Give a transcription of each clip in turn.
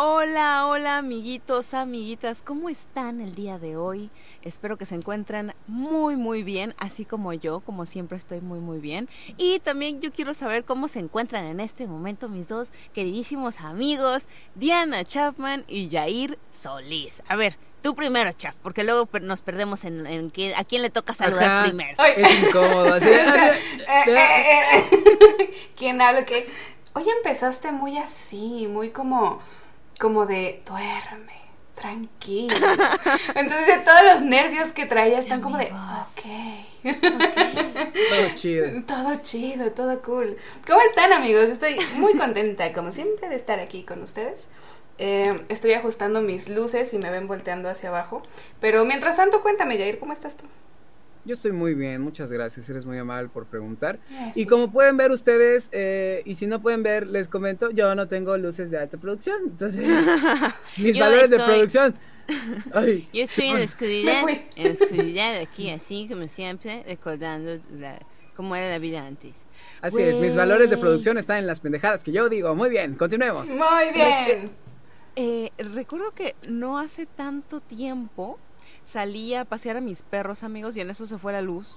Hola, hola amiguitos, amiguitas, ¿cómo están el día de hoy? Espero que se encuentren muy, muy bien, así como yo, como siempre estoy muy, muy bien. Y también yo quiero saber cómo se encuentran en este momento mis dos queridísimos amigos, Diana Chapman y Jair Solís. A ver, Tú primero, Chap, porque luego nos perdemos en, en a quién le toca saludar primero. Es incómodo. ¿sí? Eh, eh, eh, ¿Quién habla? que Hoy empezaste muy así, muy como como de duerme, tranquilo. Entonces todos los nervios que traía están como de, ok. Todo chido. Todo chido, todo cool. ¿Cómo están amigos? Estoy muy contenta, como siempre, de estar aquí con ustedes. Eh, estoy ajustando mis luces y me ven volteando hacia abajo. Pero mientras tanto, cuéntame, Jair, ¿cómo estás tú? Yo estoy muy bien, muchas gracias, eres muy amable por preguntar. Y como pueden ver ustedes, eh, y si no pueden ver, les comento, yo no tengo luces de alta producción, entonces mis valores de producción. Yo estoy en la oscuridad, en la oscuridad aquí, así como siempre, recordando cómo era la vida antes. Así es, mis valores de producción están en las pendejadas que yo digo. Muy bien, continuemos. Muy bien. Eh, recuerdo que no hace tanto tiempo salí a pasear a mis perros amigos y en eso se fue la luz.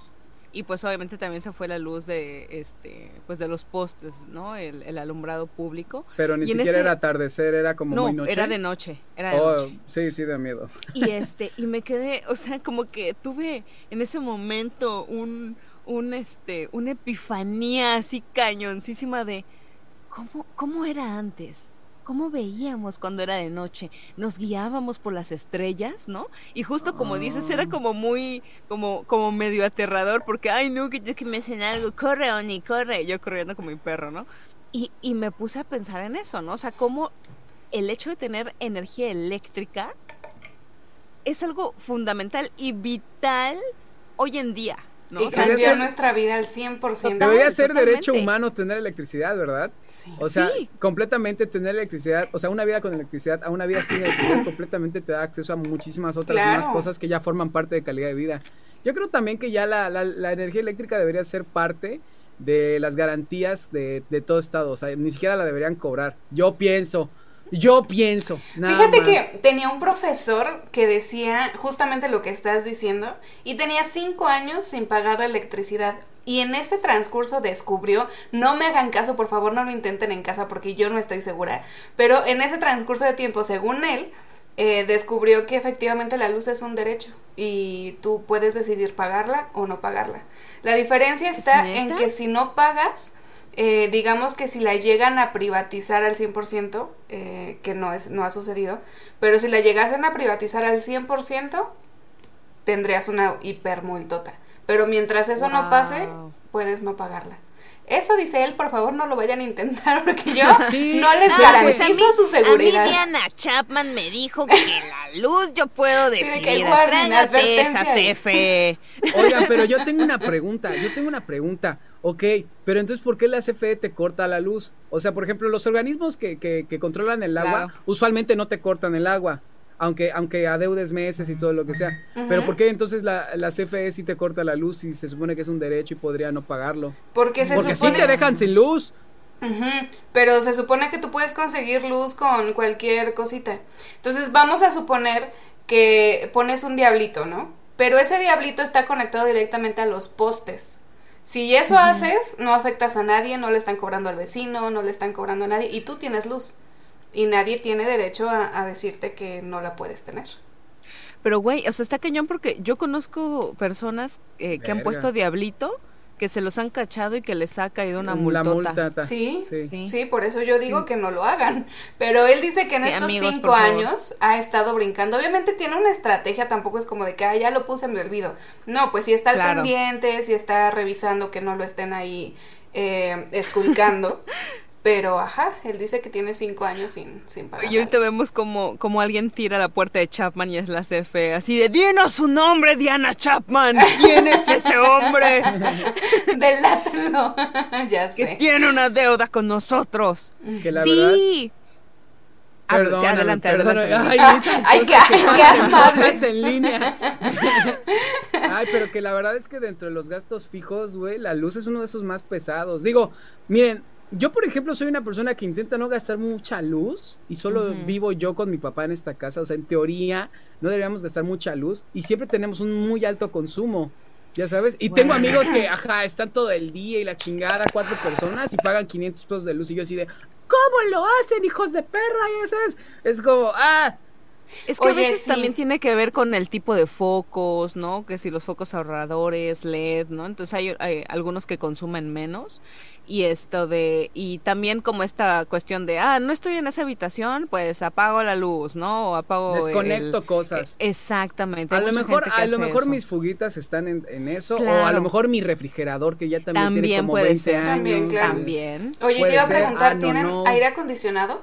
Y pues obviamente también se fue la luz de este pues de los postes no el, alumbrado público. Pero ni siquiera era atardecer era como muy noche. era de noche era de oh, noche. sí sí de miedo. Y este y me quedé o sea como que tuve en ese momento un un este una epifanía así cañoncísima de cómo cómo era antes ¿Cómo veíamos cuando era de noche? Nos guiábamos por las estrellas, ¿no? Y justo como dices, era ah. como muy, como, como medio aterrador, porque, ay, no, que, que me hacen algo, corre, Oni, corre, yo corriendo como mi perro, ¿no? Y, y me puse a pensar en eso, ¿no? O sea, cómo el hecho de tener energía eléctrica es algo fundamental y vital hoy en día, y cambió nuestra vida al 100%. Debería ser derecho humano tener electricidad, ¿verdad? Sí. O sea, completamente tener electricidad, o sea, una vida con electricidad a una vida sin electricidad completamente te da acceso a muchísimas otras más cosas que ya forman parte de calidad de vida. Yo creo también que ya la, la, energía eléctrica debería ser parte de las garantías de, de todo estado, o sea, ni siquiera la deberían cobrar. Yo pienso, yo pienso. Fíjate que tenía un profesor que decía justamente lo que estás diciendo y tenía cinco años sin pagar la electricidad. Y en ese transcurso descubrió, no me hagan caso, por favor no lo intenten en casa porque yo no estoy segura, pero en ese transcurso de tiempo, según él, eh, descubrió que efectivamente la luz es un derecho y tú puedes decidir pagarla o no pagarla. La diferencia está en que si no pagas, eh, digamos que si la llegan a privatizar al 100%, eh, que no, es, no ha sucedido, pero si la llegasen a privatizar al 100%, tendrías una hipermultota. Pero mientras eso no pase, puedes no pagarla. Eso dice él, por favor no lo vayan a intentar porque yo no les ah, pues garantizo su seguridad. A mí Diana Chapman me dijo que la luz yo puedo decidir. Sí, que esa CFE. Oigan, pero yo tengo una pregunta, yo tengo una pregunta. Ok, pero entonces, ¿por qué la CFE te corta la luz? O sea, por ejemplo, los organismos que, que, que controlan el agua usualmente no te cortan el agua, aunque, aunque adeudes meses y todo lo que sea. Pero ¿por qué entonces la, la, CFE sí te corta la luz y se supone que es un derecho y podría no pagarlo? Porque se Porque sí te dejan sin luz. Pero se supone que tú puedes conseguir luz con cualquier cosita. Entonces vamos a suponer que pones un diablito, ¿no? Pero ese diablito está conectado directamente a los postes. Si eso haces, no afectas a nadie, no le están cobrando al vecino, no le están cobrando a nadie y tú tienes luz. Y nadie tiene derecho a, decirte que no la puedes tener. Pero, güey, o sea, está cañón porque yo conozco personas eh, que han puesto diablito que se los han cachado y que les ha caído una multota. ¿Sí? ¿Sí? por eso yo digo que no lo hagan. Pero él dice que en estos cinco años ha estado brincando. Obviamente tiene una estrategia, tampoco es como de que, ah, ya lo puse, me olvido. No, pues si está al pendiente, si está revisando que no lo estén ahí eh, esculcando. Pero, ajá, él dice que tiene cinco años sin, sin pagar. Y ahorita vemos como, como alguien tira la puerta de Chapman y es la CFE, así de, dinos su nombre, Diana Chapman, ¿quién es ese hombre? Delátalo, ya sé. Que tiene una deuda con nosotros. Que la sí. Ah, Perdón, adelante, adelante. Ay, Ay qué, qué amables. en línea. Ay, pero que la verdad es que dentro de los gastos fijos, güey, la luz es uno de esos más pesados. Digo, miren, Yo, por ejemplo, soy una persona que intenta no gastar mucha luz y solo vivo yo con mi papá en esta casa. O sea, en teoría no deberíamos gastar mucha luz y siempre tenemos un muy alto consumo. Ya sabes, y tengo amigos que, ajá, están todo el día y la chingada, cuatro personas y pagan 500 pesos de luz y yo así de, ¿cómo lo hacen, hijos de perra? Ya sabes, es como, ah, es que a veces también tiene que ver con el tipo de focos, ¿no? Que si los focos ahorradores, LED, ¿no? Entonces hay, hay, algunos que consumen menos. Y esto de y también como esta cuestión de ah no estoy en esa habitación pues apago la luz no o apago desconecto cosas. e, exactamente a lo mejor a lo mejor mis fuguitas están en, eso o a lo mejor mi refrigerador que ya también, tiene como 20 años. también, también. oye te iba a preguntar ah, ¿tienen aire acondicionado?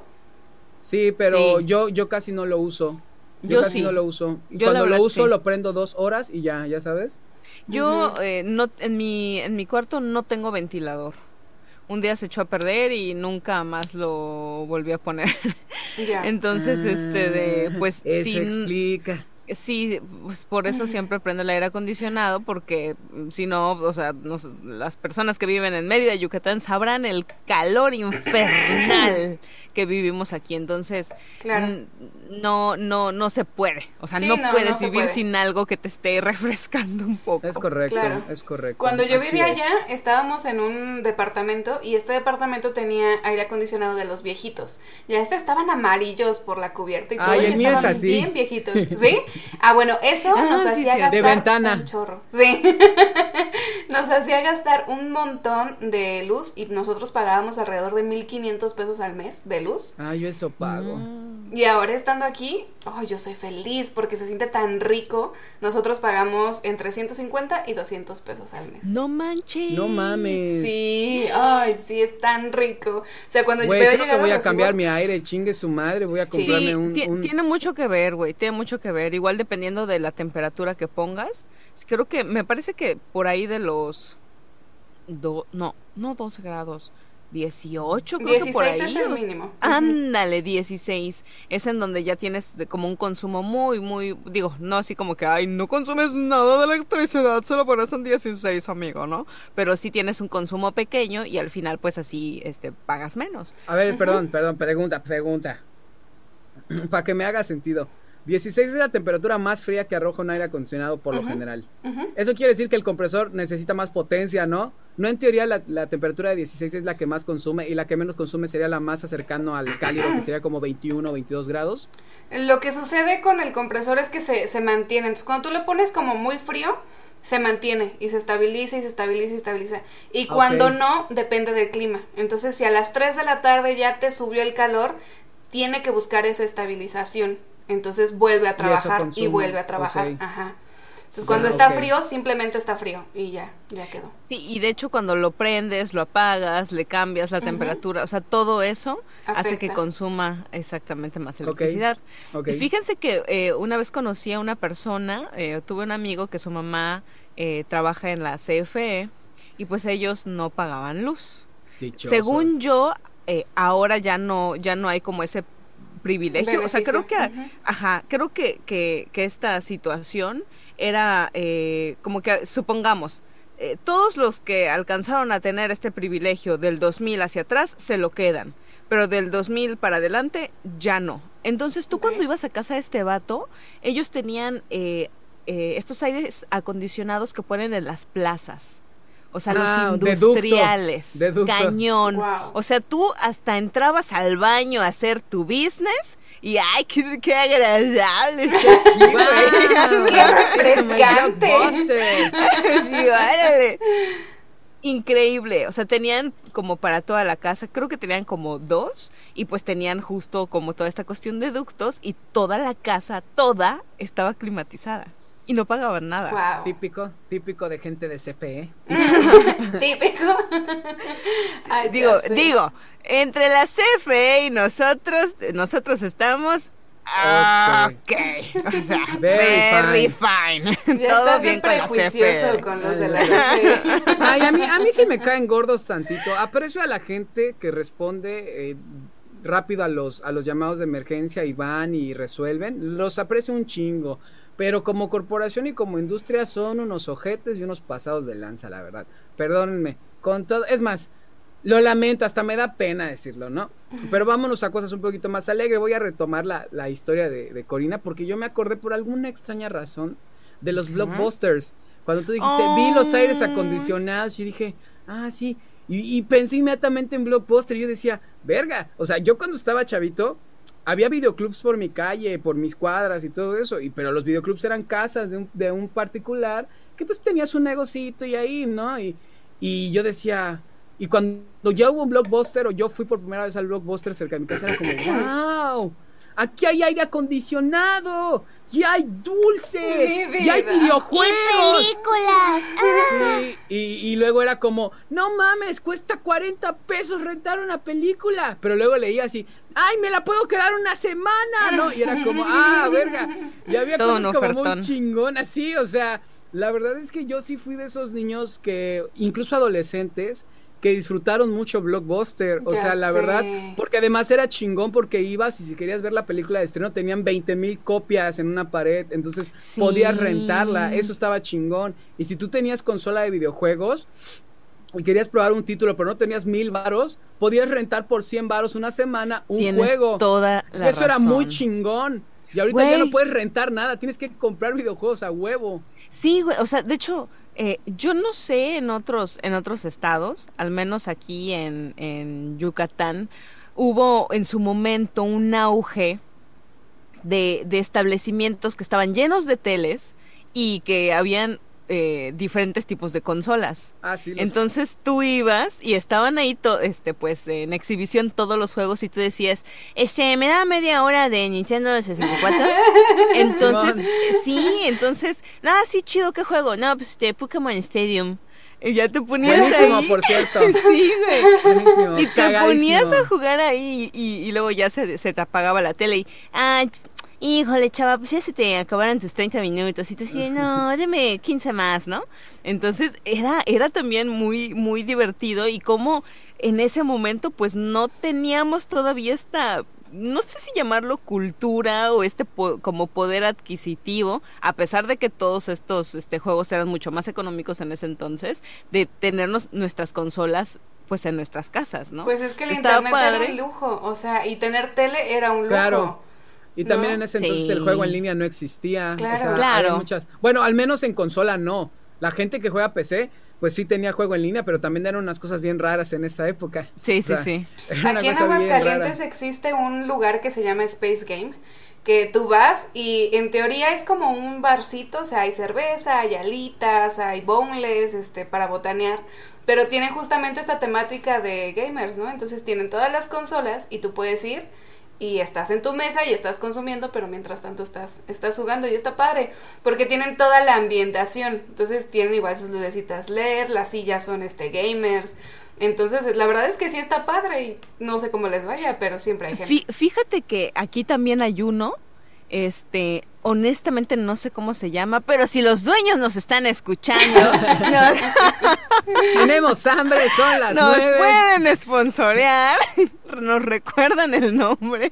Sí, pero yo yo casi no lo uso. Yo, casi no lo uso. Y cuando lo uso lo prendo dos horas y ya, ya sabes. Yo eh, no en mi en mi cuarto no tengo ventilador un día se echó a perder y nunca más lo volvió a poner. Entonces, este de, pues, eso explica. Sí, pues por eso siempre prendo el aire acondicionado, porque mm, si no, o sea, las personas que viven en Mérida, Yucatán, sabrán el calor infernal que vivimos aquí. Entonces, no, no, no se puede. O sea, no, puedes vivir sin algo que te esté refrescando un poco. Es correcto, es correcto. Cuando yo vivía allá, estábamos en un departamento y este departamento tenía aire acondicionado de los viejitos. Ya este estaban amarillos por la cubierta y todo, y estaban bien viejitos, ¿sí? Ah, bueno, eso ah, nos hacía gastar un chorro. Sí. nos hacía gastar un montón de luz y nosotros pagábamos alrededor de 1500 pesos al mes de luz. Ah, yo eso pago. Mm. Y ahora estando aquí, oh, yo soy feliz porque se siente tan rico. Nosotros pagamos entre 150 y 200 pesos al mes. No manches. No mames. Sí, ay, sí, es tan rico. O sea, cuando yo veo creo que voy a cambiar mi aire, chingue su madre, voy a comprarme un, Tiene mucho que ver, güey, tiene mucho que ver. Igual dependiendo de la temperatura que pongas. Creo que, me parece que por ahí de los... no, no 12 grados 18, creo 16 que por ahí. es el mínimo. Ándale, 16. Es en donde ya tienes como un consumo muy, muy, digo, no así como que, ay, no consumes nada de electricidad, se lo pones en 16, amigo, ¿no? Pero sí tienes un consumo pequeño y al final, pues así, este, pagas menos. A ver, perdón, perdón, pregunta, pregunta. Para que me haga sentido. 16 es la temperatura más fría que arroja un aire acondicionado por lo general. Eso quiere decir que el compresor necesita más potencia, ¿no? No en teoría la, temperatura de 16 es la que más consume y la que menos consume sería la más acercando al cálido, que sería como 21 o 22 grados. Lo que sucede con el compresor es que se, se mantiene. Entonces, cuando tú le pones como muy frío, se mantiene y se estabiliza y se estabiliza y se estabiliza. Y cuando no, depende del clima. Entonces, si a las 3 de la tarde ya te subió el calor, tiene que buscar esa estabilización. Entonces vuelve a trabajar y, vuelve a trabajar. Ajá. Entonces cuando está frío, simplemente está frío y ya, ya quedó. Sí, y de hecho cuando lo prendes, lo apagas, le cambias la temperatura, o sea, todo eso hace que consuma exactamente más electricidad. Y fíjense que eh, una vez conocí a una persona, eh, tuve un amigo que su mamá eh, trabaja en la CFE y pues ellos no pagaban luz. Según yo, ahora ya no, ya no hay como ese privilegio. O sea, creo que, ajá, creo que, que, que, esta situación era eh, como que, supongamos, eh, todos los que alcanzaron a tener este privilegio del 2000 hacia atrás se lo quedan, pero del 2000 para adelante ya no. Entonces tú cuando ibas a casa de este vato, ellos tenían eh, estos aires acondicionados que ponen en las plazas. O sea, los ah, industriales. Cañón. O sea, tú hasta entrabas al baño a hacer tu business y ¡ay, qué, qué agradable está aquí, ¡Qué refrescante! sí, Increíble, o sea, tenían como para toda la casa, creo que tenían como dos y pues tenían justo como toda esta cuestión de ductos y toda la casa, toda estaba climatizada y no pagaban nada. Típico, típico de gente de CPE. típico. digo, digo, entre la CFE y nosotros, nosotros estamos Ok. O sea, very, fine. Ya estás bien prejuicioso con los de la CFE. Ay, a mí, a mí sí me caen gordos tantito. Aprecio a la gente que responde eh, rápido a los, a los llamados de emergencia y van y resuelven. Los aprecio un chingo. Pero como corporación y como industria son unos ojetes y unos pasados de lanza, la verdad. Perdónenme. Con todo, es más, Lo lamento, hasta me da pena decirlo, ¿no? Pero vámonos a cosas un poquito más alegres. Voy a retomar la, historia de, Corina porque yo me acordé por alguna extraña razón de los blockbusters. Cuando tú dijiste, vi los aires acondicionados, yo dije, ah, sí. Y, pensé inmediatamente en blockbuster. Y yo decía, verga. O sea, yo cuando estaba chavito, había videoclubs por mi calle, por mis cuadras y todo eso. Y, pero los videoclubs eran casas de un, de un particular que pues tenía su negocito y ahí, ¿no? Y, y yo decía, y cuando ya hubo un blockbuster o yo fui por primera vez al blockbuster cerca de mi casa, era como, wow, aquí hay aire acondicionado, ya hay dulces, ya hay videojuegos. Y películas. Ah. Y, luego era como, no mames, cuesta 40 pesos rentar una película. Pero luego leía así, ay, me la puedo quedar una semana, ¿no? Y era como, ah, verga. Y había cosas como muy chingonas, sí, o sea, la verdad es que yo sí fui de esos niños que, incluso adolescentes, que disfrutaron mucho Blockbuster, o sea, la verdad, porque además era chingón porque ibas y si querías ver la película de estreno tenían 20 mil copias en una pared, entonces podías rentarla, eso estaba chingón. Y si tú tenías consola de videojuegos y querías probar un título pero no tenías mil varos, podías rentar por 100 varos una semana un Tienes juego. Toda la eso era muy chingón. Y ahorita ya no puedes rentar nada, tienes que comprar videojuegos a huevo. Sí, güey, o sea, de hecho, eh, yo no sé en otros, en otros estados, al menos aquí en, en Yucatán, hubo en su momento un auge de, de establecimientos que estaban llenos de teles y que habían eh, diferentes tipos de consolas. Ah, sí, Entonces tú ibas y estaban ahí, este, pues, en exhibición todos los juegos y tú decías, este, me da media hora de Nintendo 64. entonces, sí, entonces, nada, sí, chido, ¿qué juego? No, pues, este, Pokémon Stadium. Y ya te ponías Buenísimo, por cierto. Sí, güey. Y te ponías a jugar ahí y, luego ya se, se, te apagaba la tele y, ah, híjole, chava, pues ya se te acabaron tus 30 minutos. Y tú decías, no, deme 15 más, ¿no? Entonces era, era también muy, muy divertido y como en ese momento pues no teníamos todavía esta no sé si llamarlo cultura o este como poder adquisitivo, a pesar de que todos estos este, juegos eran mucho más económicos en ese entonces, de tenernos nuestras consolas pues en nuestras casas, ¿no? Pues es que el internet era un lujo, o sea, y tener tele era un lujo. Claro. Y también en ese entonces el juego en línea no existía. Claro, claro. Muchas... Bueno, al menos en consola no. La gente que juega PC, pues sí tenía juego en línea, pero también eran unas cosas bien raras en esa época. Sí, sí, sí. Aquí en Aguascalientes existe un lugar que se llama Space Game que tú vas y en teoría es como un barcito, o sea, hay cerveza, hay alitas, hay boneless, este, para botanear, pero tienen justamente esta temática de gamers, ¿no? Entonces tienen todas las consolas y tú puedes ir y estás en tu mesa y estás consumiendo, pero mientras tanto estás, estás jugando y está padre, porque tienen toda la ambientación, entonces tienen igual sus lucecitas LED, las sillas son este gamers, entonces la verdad es que sí está padre y no sé cómo les vaya, pero siempre hay gente. Fíjate que aquí también hay uno este, honestamente no sé cómo se llama, pero si los dueños nos están escuchando, tenemos hambre, son las nos pueden sponsorear, nos recuerdan el nombre.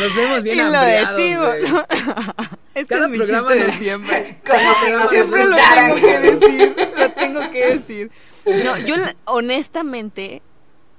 Nos vemos bien y lo decimos. Es que es mi programa de siempre. Como si nos escucharan. Lo tengo que decir, lo tengo que decir. No, yo honestamente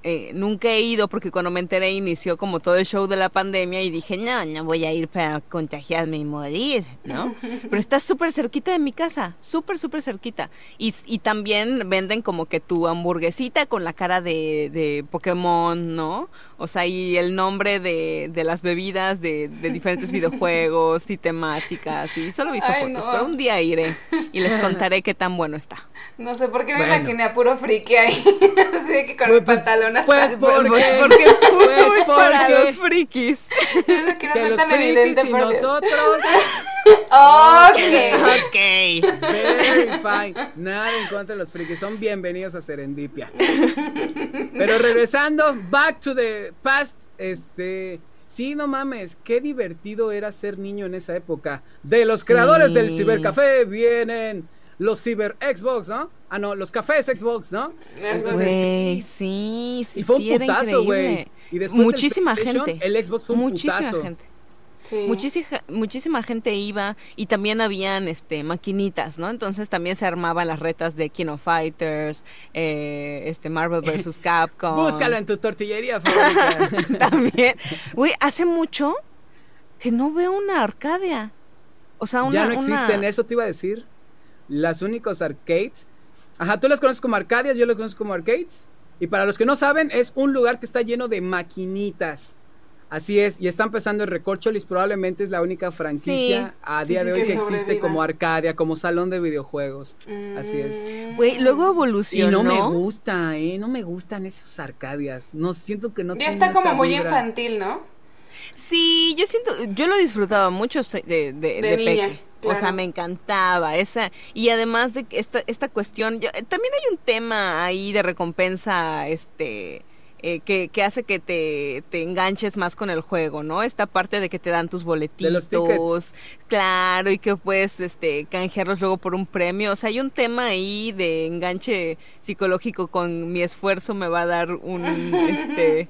eh, nunca he ido porque cuando me enteré inició como todo el show de la pandemia y dije, no, no voy a ir para contagiarme y morir, ¿no? Pero está súper cerquita de mi casa, súper, súper cerquita. Y, y, también venden como que tu hamburguesita con la cara de, de Pokémon, ¿no? O sea, y el nombre de, de las bebidas de, de, diferentes videojuegos y temáticas. Y solo he visto fotos, pero un día iré y les contaré qué tan bueno está. No sé por qué me imaginé a puro friki ahí. Así que con el pantalón Pues porque, porque pues los frikis. Yo no quiero ser tan evidente, y nosotros. ok. ok. Very fine. Nada en contra de los frikis. Son bienvenidos a Serendipia. Pero regresando, back to the past, este. Sí, no mames, qué divertido era ser niño en esa época. De los creadores del cibercafé vienen los ciber Xbox, ¿no? Ah, no, los cafés Xbox, ¿no? Entonces, sí, sí, Y fue un putazo, güey. Y después Muchísima gente. El Xbox fue un Muchísima gente. Muchísima, muchísima gente iba y también habían este maquinitas, ¿no? Entonces también se armaban las retas de Kino Fighters, eh, este Marvel vs. Capcom. Búscalo en tu tortillería favorita. también. Güey, hace mucho que no veo una Arcadia. O sea, una, Ya no existen, eso te iba a decir. Las únicos arcades. Ajá, tú las conoces como Arcadias, yo las conozco como arcades. Y para los que no saben, es un lugar que está lleno de maquinitas. Así es, y está empezando el Recorcholis, probablemente es la única franquicia a día de hoy que existe como Arcadia, como salón de videojuegos. Así es. Mm. Güey, luego evolucionó. Y no me gusta, eh, no me gustan esos Arcadias. No siento que no Ya está como muy infantil, ¿no? Sí, yo siento, yo lo disfrutaba mucho de, de, de, niña, O sea, me encantaba esa y además de esta esta cuestión, también hay un tema ahí de recompensa, este eh, que, que, hace que te, te, enganches más con el juego, ¿no? Esta parte de que te dan tus boletitos, claro, y que puedes este, canjearlos luego por un premio. O sea, hay un tema ahí de enganche psicológico con mi esfuerzo me va a dar un, este,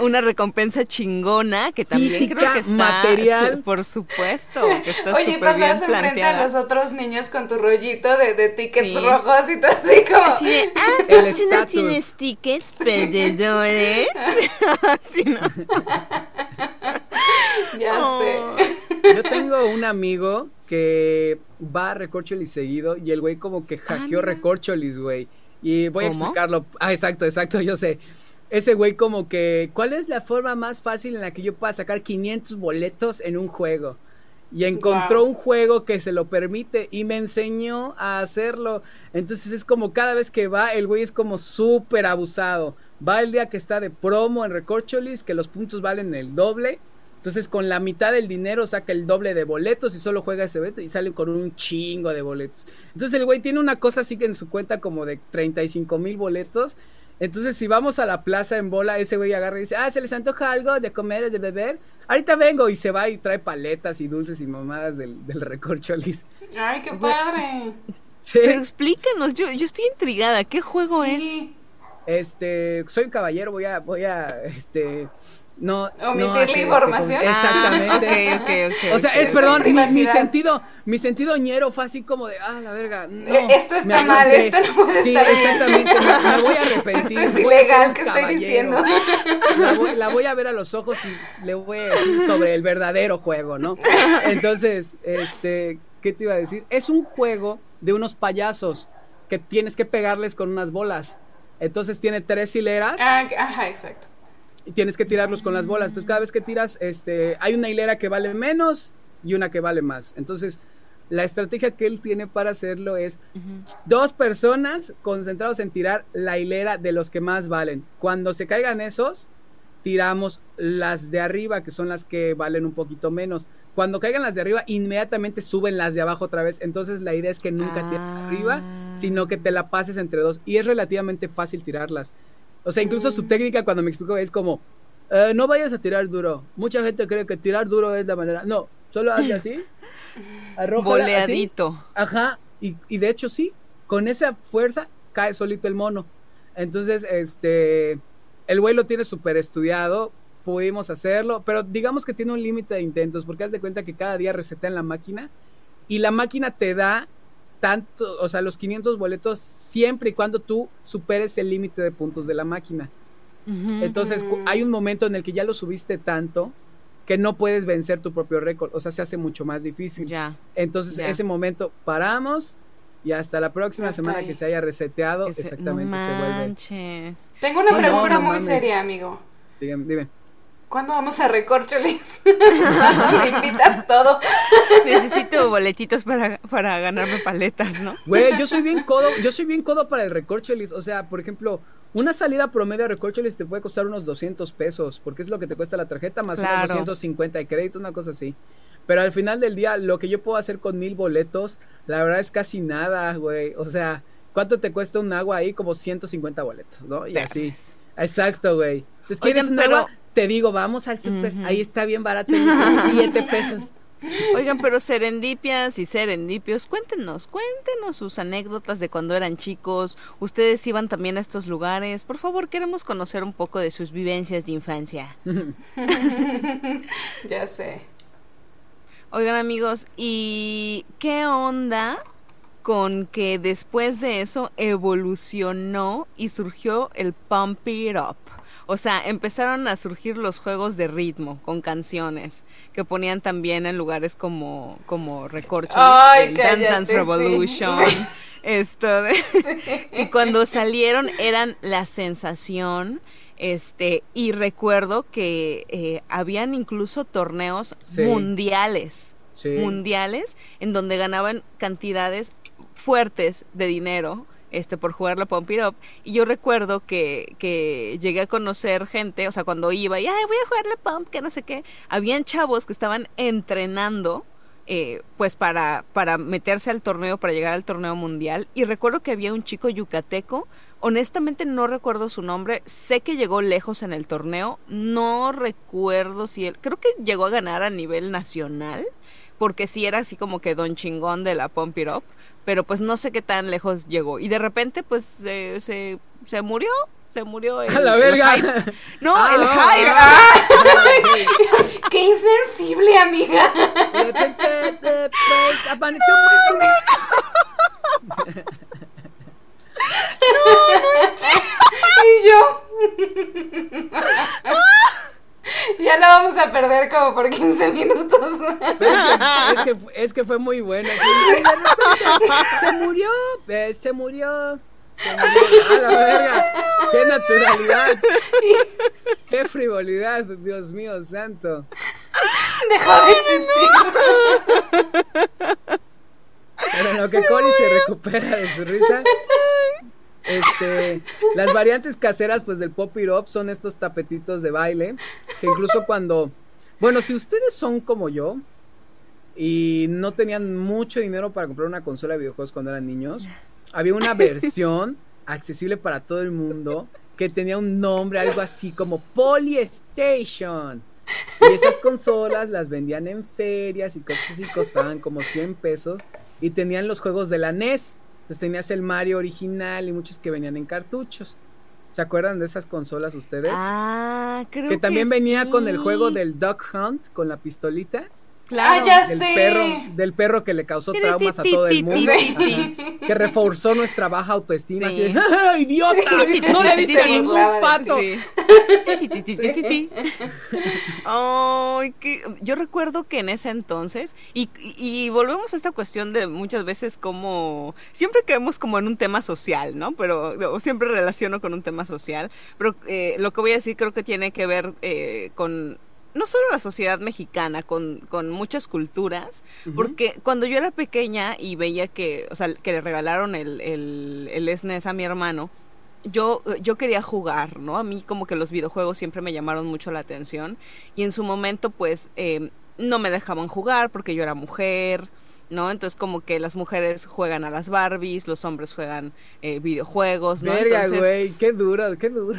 una recompensa chingona que también creo que está material. Por supuesto. Que está Oye, pasas enfrente a los otros niños con tu rollito de, de tickets rojos y todo así como. De, ah, el ¿tú no tienes tickets, perdedor? ya sé. Yo tengo un amigo que va a Recorcholis seguido y el güey como que hackeó ah, Recorcholis, güey. Y voy a explicarlo. Ah, exacto, exacto, yo sé. Ese güey como que, ¿cuál es la forma más fácil en la que yo pueda sacar 500 boletos en un juego? y encontró un juego que se lo permite y me enseñó a hacerlo. Entonces es como cada vez que va, el güey es como súper abusado. Va el día que está de promo en Recorcholis, que los puntos valen el doble. Entonces con la mitad del dinero saca el doble de boletos y solo juega ese evento y sale con un chingo de boletos. Entonces el güey tiene una cosa así que en su cuenta como de 35 mil boletos. Entonces si vamos a la plaza en bola, ese güey agarra y dice, ah, ¿se les antoja algo de comer o de beber? Ahorita vengo y se va y trae paletas y dulces y mamadas del, del Recorcholis. Ay, qué padre. Pero explícanos, yo, yo estoy intrigada, ¿qué juego es? Este, soy un caballero, voy a, voy a, este, no omitir la este, información. exactamente. Ah, o sea, es perdón, mi, sentido, mi sentido ñero fue así como de, ah, la verga. Eh, esto está mal, esto no puede sí, estar exactamente, me, voy a arrepentir. Esto es ilegal que estoy diciendo. La voy, la voy, a ver a los ojos y le voy a decir sobre el verdadero juego, ¿no? Entonces, este, ¿qué te iba a decir? Es un juego de unos payasos que tienes que pegarles con unas bolas. Entonces tiene tres hileras. Ah, ajá, exacto. Y tienes que tirarlos con las bolas. Entonces cada vez que tiras, este, hay una hilera que vale menos y una que vale más. Entonces, la estrategia que él tiene para hacerlo es dos personas concentrados en tirar la hilera de los que más valen. Cuando se caigan esos, tiramos las de arriba, que son las que valen un poquito menos. Cuando caigan las de arriba, inmediatamente suben las de abajo otra vez. Entonces la idea es que nunca tires arriba, sino que te la pases entre dos. Y es relativamente fácil tirarlas. O sea, incluso su mm. técnica cuando me explico es como, eh, no vayas a tirar duro. Mucha gente cree que tirar duro es la manera. No, solo hazle así. Boleadito. Ajá. Y, y de hecho sí, con esa fuerza cae solito el mono. Entonces, este, el güey lo tiene súper estudiado, pudimos hacerlo, pero digamos que tiene un límite de intentos, porque haz de cuenta que cada día en la máquina y la máquina te da tanto, o sea, los 500 boletos siempre y cuando tú superes el límite de puntos de la máquina. Entonces, hay un momento en el que ya lo subiste tanto que no puedes vencer tu propio récord, o sea, se hace mucho más difícil. Ya. Entonces, ese momento paramos y hasta la próxima semana que se haya reseteado, exactamente se vuelve. Tengo una pregunta muy seria, amigo. Dime, dime. ¿Cuándo vamos a Recorcholis? ¿Cuándo me invitas todo? Necesito boletitos para, para ganarme paletas, ¿no? Güey, yo soy bien codo, yo soy bien codo para el Recorcholis. O sea, por ejemplo, una salida promedio a Recorcholis te puede costar unos 200 pesos, porque es lo que te cuesta la tarjeta, más unos 250 de crédito, una cosa así. Pero al final del día, lo que yo puedo hacer con mil boletos, la verdad es casi nada, güey. O sea, ¿cuánto te cuesta un agua ahí? Como 150 boletos, ¿no? Y así. Exacto, güey. Entonces, ¿quieres un agua? Te digo, vamos al súper, ahí está bien barato, siete pesos. Oigan, pero serendipias y serendipios, cuéntenos, cuéntenos sus anécdotas de cuando eran chicos. Ustedes iban también a estos lugares. Por favor, queremos conocer un poco de sus vivencias de infancia. ya sé. Oigan amigos, ¿y qué onda con que después de eso evolucionó y surgió el Pump It Up? O sea, empezaron a surgir los juegos de ritmo con canciones que ponían también en lugares como, como Recorcho, Dance Dance Revolution. Esto de, y cuando salieron eran la sensación. Este, y recuerdo que eh, habían incluso torneos mundiales. Mundiales en donde ganaban cantidades fuertes de dinero este, por jugar la Pump It Up. Y yo recuerdo que, que llegué a conocer gente, o sea, cuando iba y, ay, voy a jugar la Pump, que no sé qué, habían chavos que estaban entrenando. Eh, pues para, para meterse al torneo, para llegar al torneo mundial. Y recuerdo que había un chico yucateco, honestamente no recuerdo su nombre, sé que llegó lejos en el torneo, no recuerdo si él, creo que llegó a ganar a nivel nacional, porque sí era así como que don chingón de la Pump It Up, pero pues no sé qué tan lejos llegó. Y de repente pues se, se, murió, se murió el, a la verga. No, ah, el hype. Ah. Qué insensible, amiga. De repente apareció muy No, no, y yo. Ya la vamos a perder como por 15 minutos. Es que, es que, fue muy buena. Se murió, se murió. Se murió. A la verga. Qué naturalidad. Qué frivolidad, Dios mío santo. Dejó de existir. Pero en lo que Cory se recupera de su risa, este, las variantes caseras pues del pop it up son estos tapetitos de baile que incluso cuando, bueno, si ustedes son como yo y no tenían mucho dinero para comprar una consola de videojuegos cuando eran niños, había una versión accesible para todo el mundo que tenía un nombre algo así como Polystation. Y esas consolas las vendían en ferias y cosas así, costaban como 100 pesos y tenían los juegos de la NES. Entonces tenías el Mario original y muchos que venían en cartuchos. ¿Se acuerdan de esas consolas ustedes? Ah, creo que también venía con el juego del Duck Hunt con la pistolita. Claro, ah, ya del sé. Perro, del perro que le causó traumas a todo el mundo. que reforzó nuestra baja autoestima. Así de, ¡Ah, ¡Idiota! No le dice ningún pato. yo recuerdo que en ese entonces, y, y, volvemos a esta cuestión de muchas veces como, siempre caemos como en un tema social, ¿no? Pero siempre relaciono con un tema social, pero eh, lo que voy a decir creo que tiene que ver eh, con no solo la sociedad mexicana, con, con muchas culturas, porque cuando yo era pequeña y veía que, o sea, que le regalaron el, el, el SNES a mi hermano, yo, yo quería jugar, ¿no? A mí como que los videojuegos siempre me llamaron mucho la atención y en su momento pues eh, no me dejaban jugar porque yo era mujer, ¿no? Entonces como que las mujeres juegan a las Barbies, los hombres juegan eh, videojuegos, ¿no? Verga, güey, qué duro, qué duro.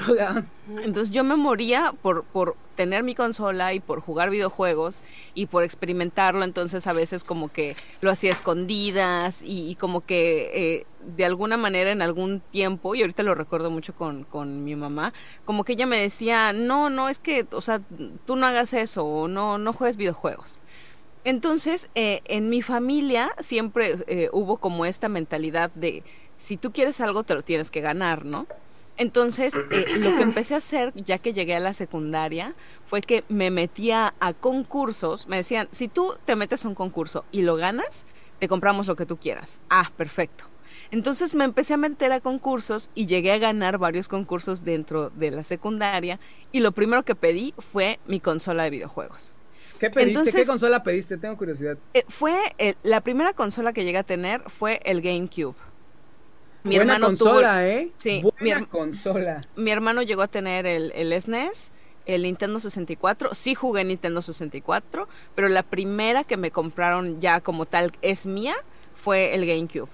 Entonces yo me moría por, por tener mi consola y por jugar videojuegos y por experimentarlo, entonces a veces como que lo hacía escondidas y, como que eh, de alguna manera en algún tiempo, y ahorita lo recuerdo mucho con, con mi mamá, como que ella me decía, no, no, es que, o sea, tú no hagas eso, o no, no juegues videojuegos. Entonces, eh, en mi familia siempre eh, hubo como esta mentalidad de si tú quieres algo te lo tienes que ganar, ¿no? Entonces, eh, lo que empecé a hacer, ya que llegué a la secundaria, fue que me metía a concursos. Me decían, si tú te metes a un concurso y lo ganas, te compramos lo que tú quieras. Ah, perfecto. Entonces me empecé a meter a concursos y llegué a ganar varios concursos dentro de la secundaria y lo primero que pedí fue mi consola de videojuegos. ¿Qué pediste? ¿Qué consola pediste? Tengo curiosidad. Eh, fue la primera consola que llegué a tener fue el GameCube. Mi Buena hermano consola, ¿eh? Sí. Buena consola. Mi hermano llegó a tener el, el SNES, e el Nintendo 64. Sí jugué Nintendo 64, pero la primera que me compraron ya como tal es mía fue el GameCube.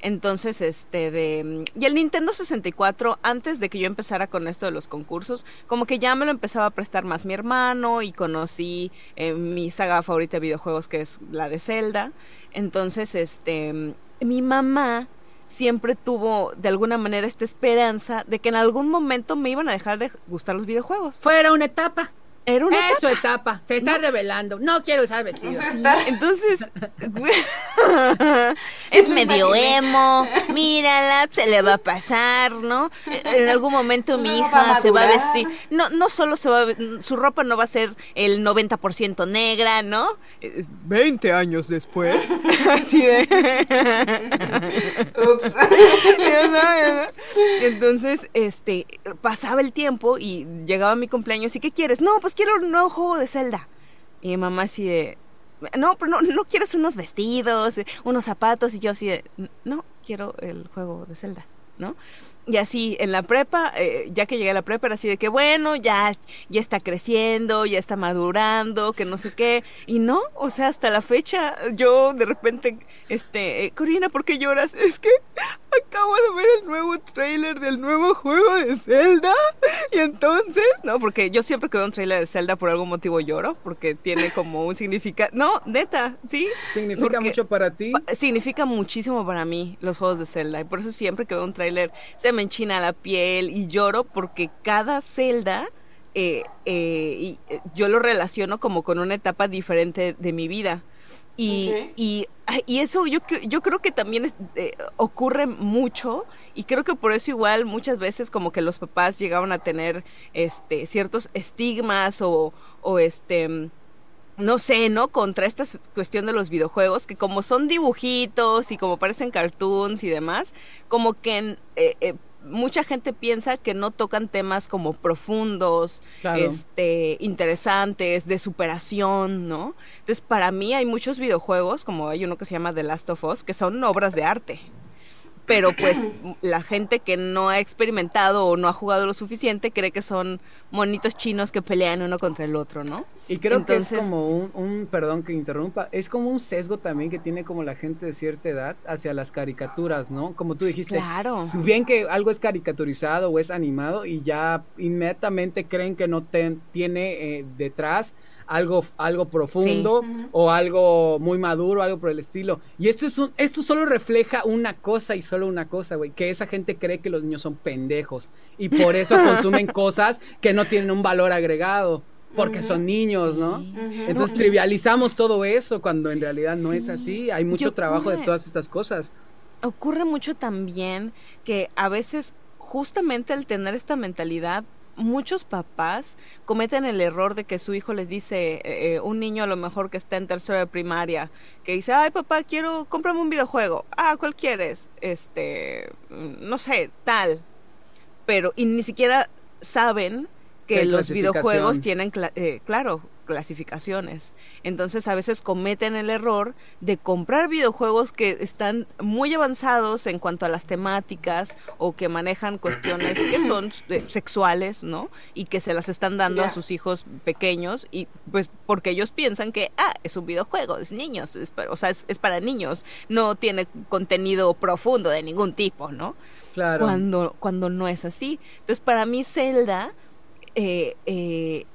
Entonces, este, de... Y el Nintendo 64, antes de que yo empezara con esto de los concursos, como que ya me lo empezaba a prestar más mi hermano y conocí eh, mi saga favorita de videojuegos, que es la de Zelda. Entonces, este, mi mamá siempre tuvo de alguna manera esta esperanza de que en algún momento me iban a dejar de gustar los videojuegos. Fuera una etapa. Era una es su etapa, se está revelando. No quiero usar vestidos. Entonces, es medio emo. Mírala, se le va a pasar, ¿no? En algún momento mi hija se va a vestir. No, no solo se va a, su ropa no va a ser el 90% negra, ¿no? 20 años después. Así de. Ups. Entonces, este, pasaba el tiempo y llegaba mi cumpleaños. ¿Y qué quieres? No, pues quiero un nuevo juego de Zelda. Y mamá así de, no, pero no, no quieres unos vestidos, unos zapatos. Y yo así de, no, quiero el juego de Zelda, ¿no? Y así en la prepa, eh, ya que llegué a la prepa, era así de que bueno, ya, ya está creciendo, ya está madurando, que no sé qué. Y no, o sea, hasta la fecha, yo de repente, este, eh, Corina, ¿por qué lloras? Es que acabo de ver el nuevo trailer del nuevo juego de Zelda. Y entonces, no, porque yo siempre que veo un trailer de Zelda por algún motivo lloro, porque tiene como un significado. No, neta, sí. ¿Significa mucho para ti? Significa muchísimo para mí los juegos de Zelda. Y por eso siempre que veo un trailer se me enchina la piel y lloro porque cada celda eh, eh, y, eh, yo lo relaciono como con una etapa diferente de mi vida. Y, y, eso yo, yo creo que también ocurre mucho y creo que por eso igual muchas veces como que los papás llegaban a tener este ciertos estigmas o, o este no sé, ¿no? Contra esta cuestión de los videojuegos, que como son dibujitos y como parecen cartoons y demás, como que eh, eh, mucha gente piensa que no tocan temas como profundos, este, interesantes, de superación, ¿no? Entonces, para mí hay muchos videojuegos, como hay uno que se llama The Last of Us, que son obras de arte pero pues la gente que no ha experimentado o no ha jugado lo suficiente cree que son monitos chinos que pelean uno contra el otro, ¿no? Y creo que es como un, perdón que interrumpa, es como un sesgo también que tiene como la gente de cierta edad hacia las caricaturas, ¿no? Como tú dijiste, claro. bien que algo es caricaturizado o es animado y ya inmediatamente creen que no tiene eh, detrás algo, algo profundo o algo muy maduro, algo por el estilo. Y esto, es un, esto solo refleja una cosa y solo una cosa, güey, que esa gente cree que los niños son pendejos y por eso consumen cosas que no tienen un valor agregado. Porque son niños, ¿no? Entonces trivializamos todo eso cuando en realidad no es así. Hay mucho trabajo de todas estas cosas. Ocurre mucho también que a veces justamente al tener esta mentalidad muchos papás cometen el error de que su hijo les dice, eh, eh, un niño a lo mejor que está en tercera de primaria, que dice, ay papá, quiero, cómprame un videojuego. Ah, ¿cuál quieres? Este, mm, no sé, tal. Pero, y ni siquiera saben que los videojuegos tienen, eh, claro, clasificaciones. Entonces a veces cometen el error de comprar videojuegos que están muy avanzados en cuanto a las temáticas o que manejan cuestiones que son eh, sexuales, ¿no? Y que se las están dando a sus hijos pequeños y pues porque ellos piensan que, ah, es un videojuego, es niños, o sea, es, para niños, no tiene contenido profundo de ningún tipo, ¿no? Claro. Cuando, cuando no es así. Entonces para mí Zelda eh, eh,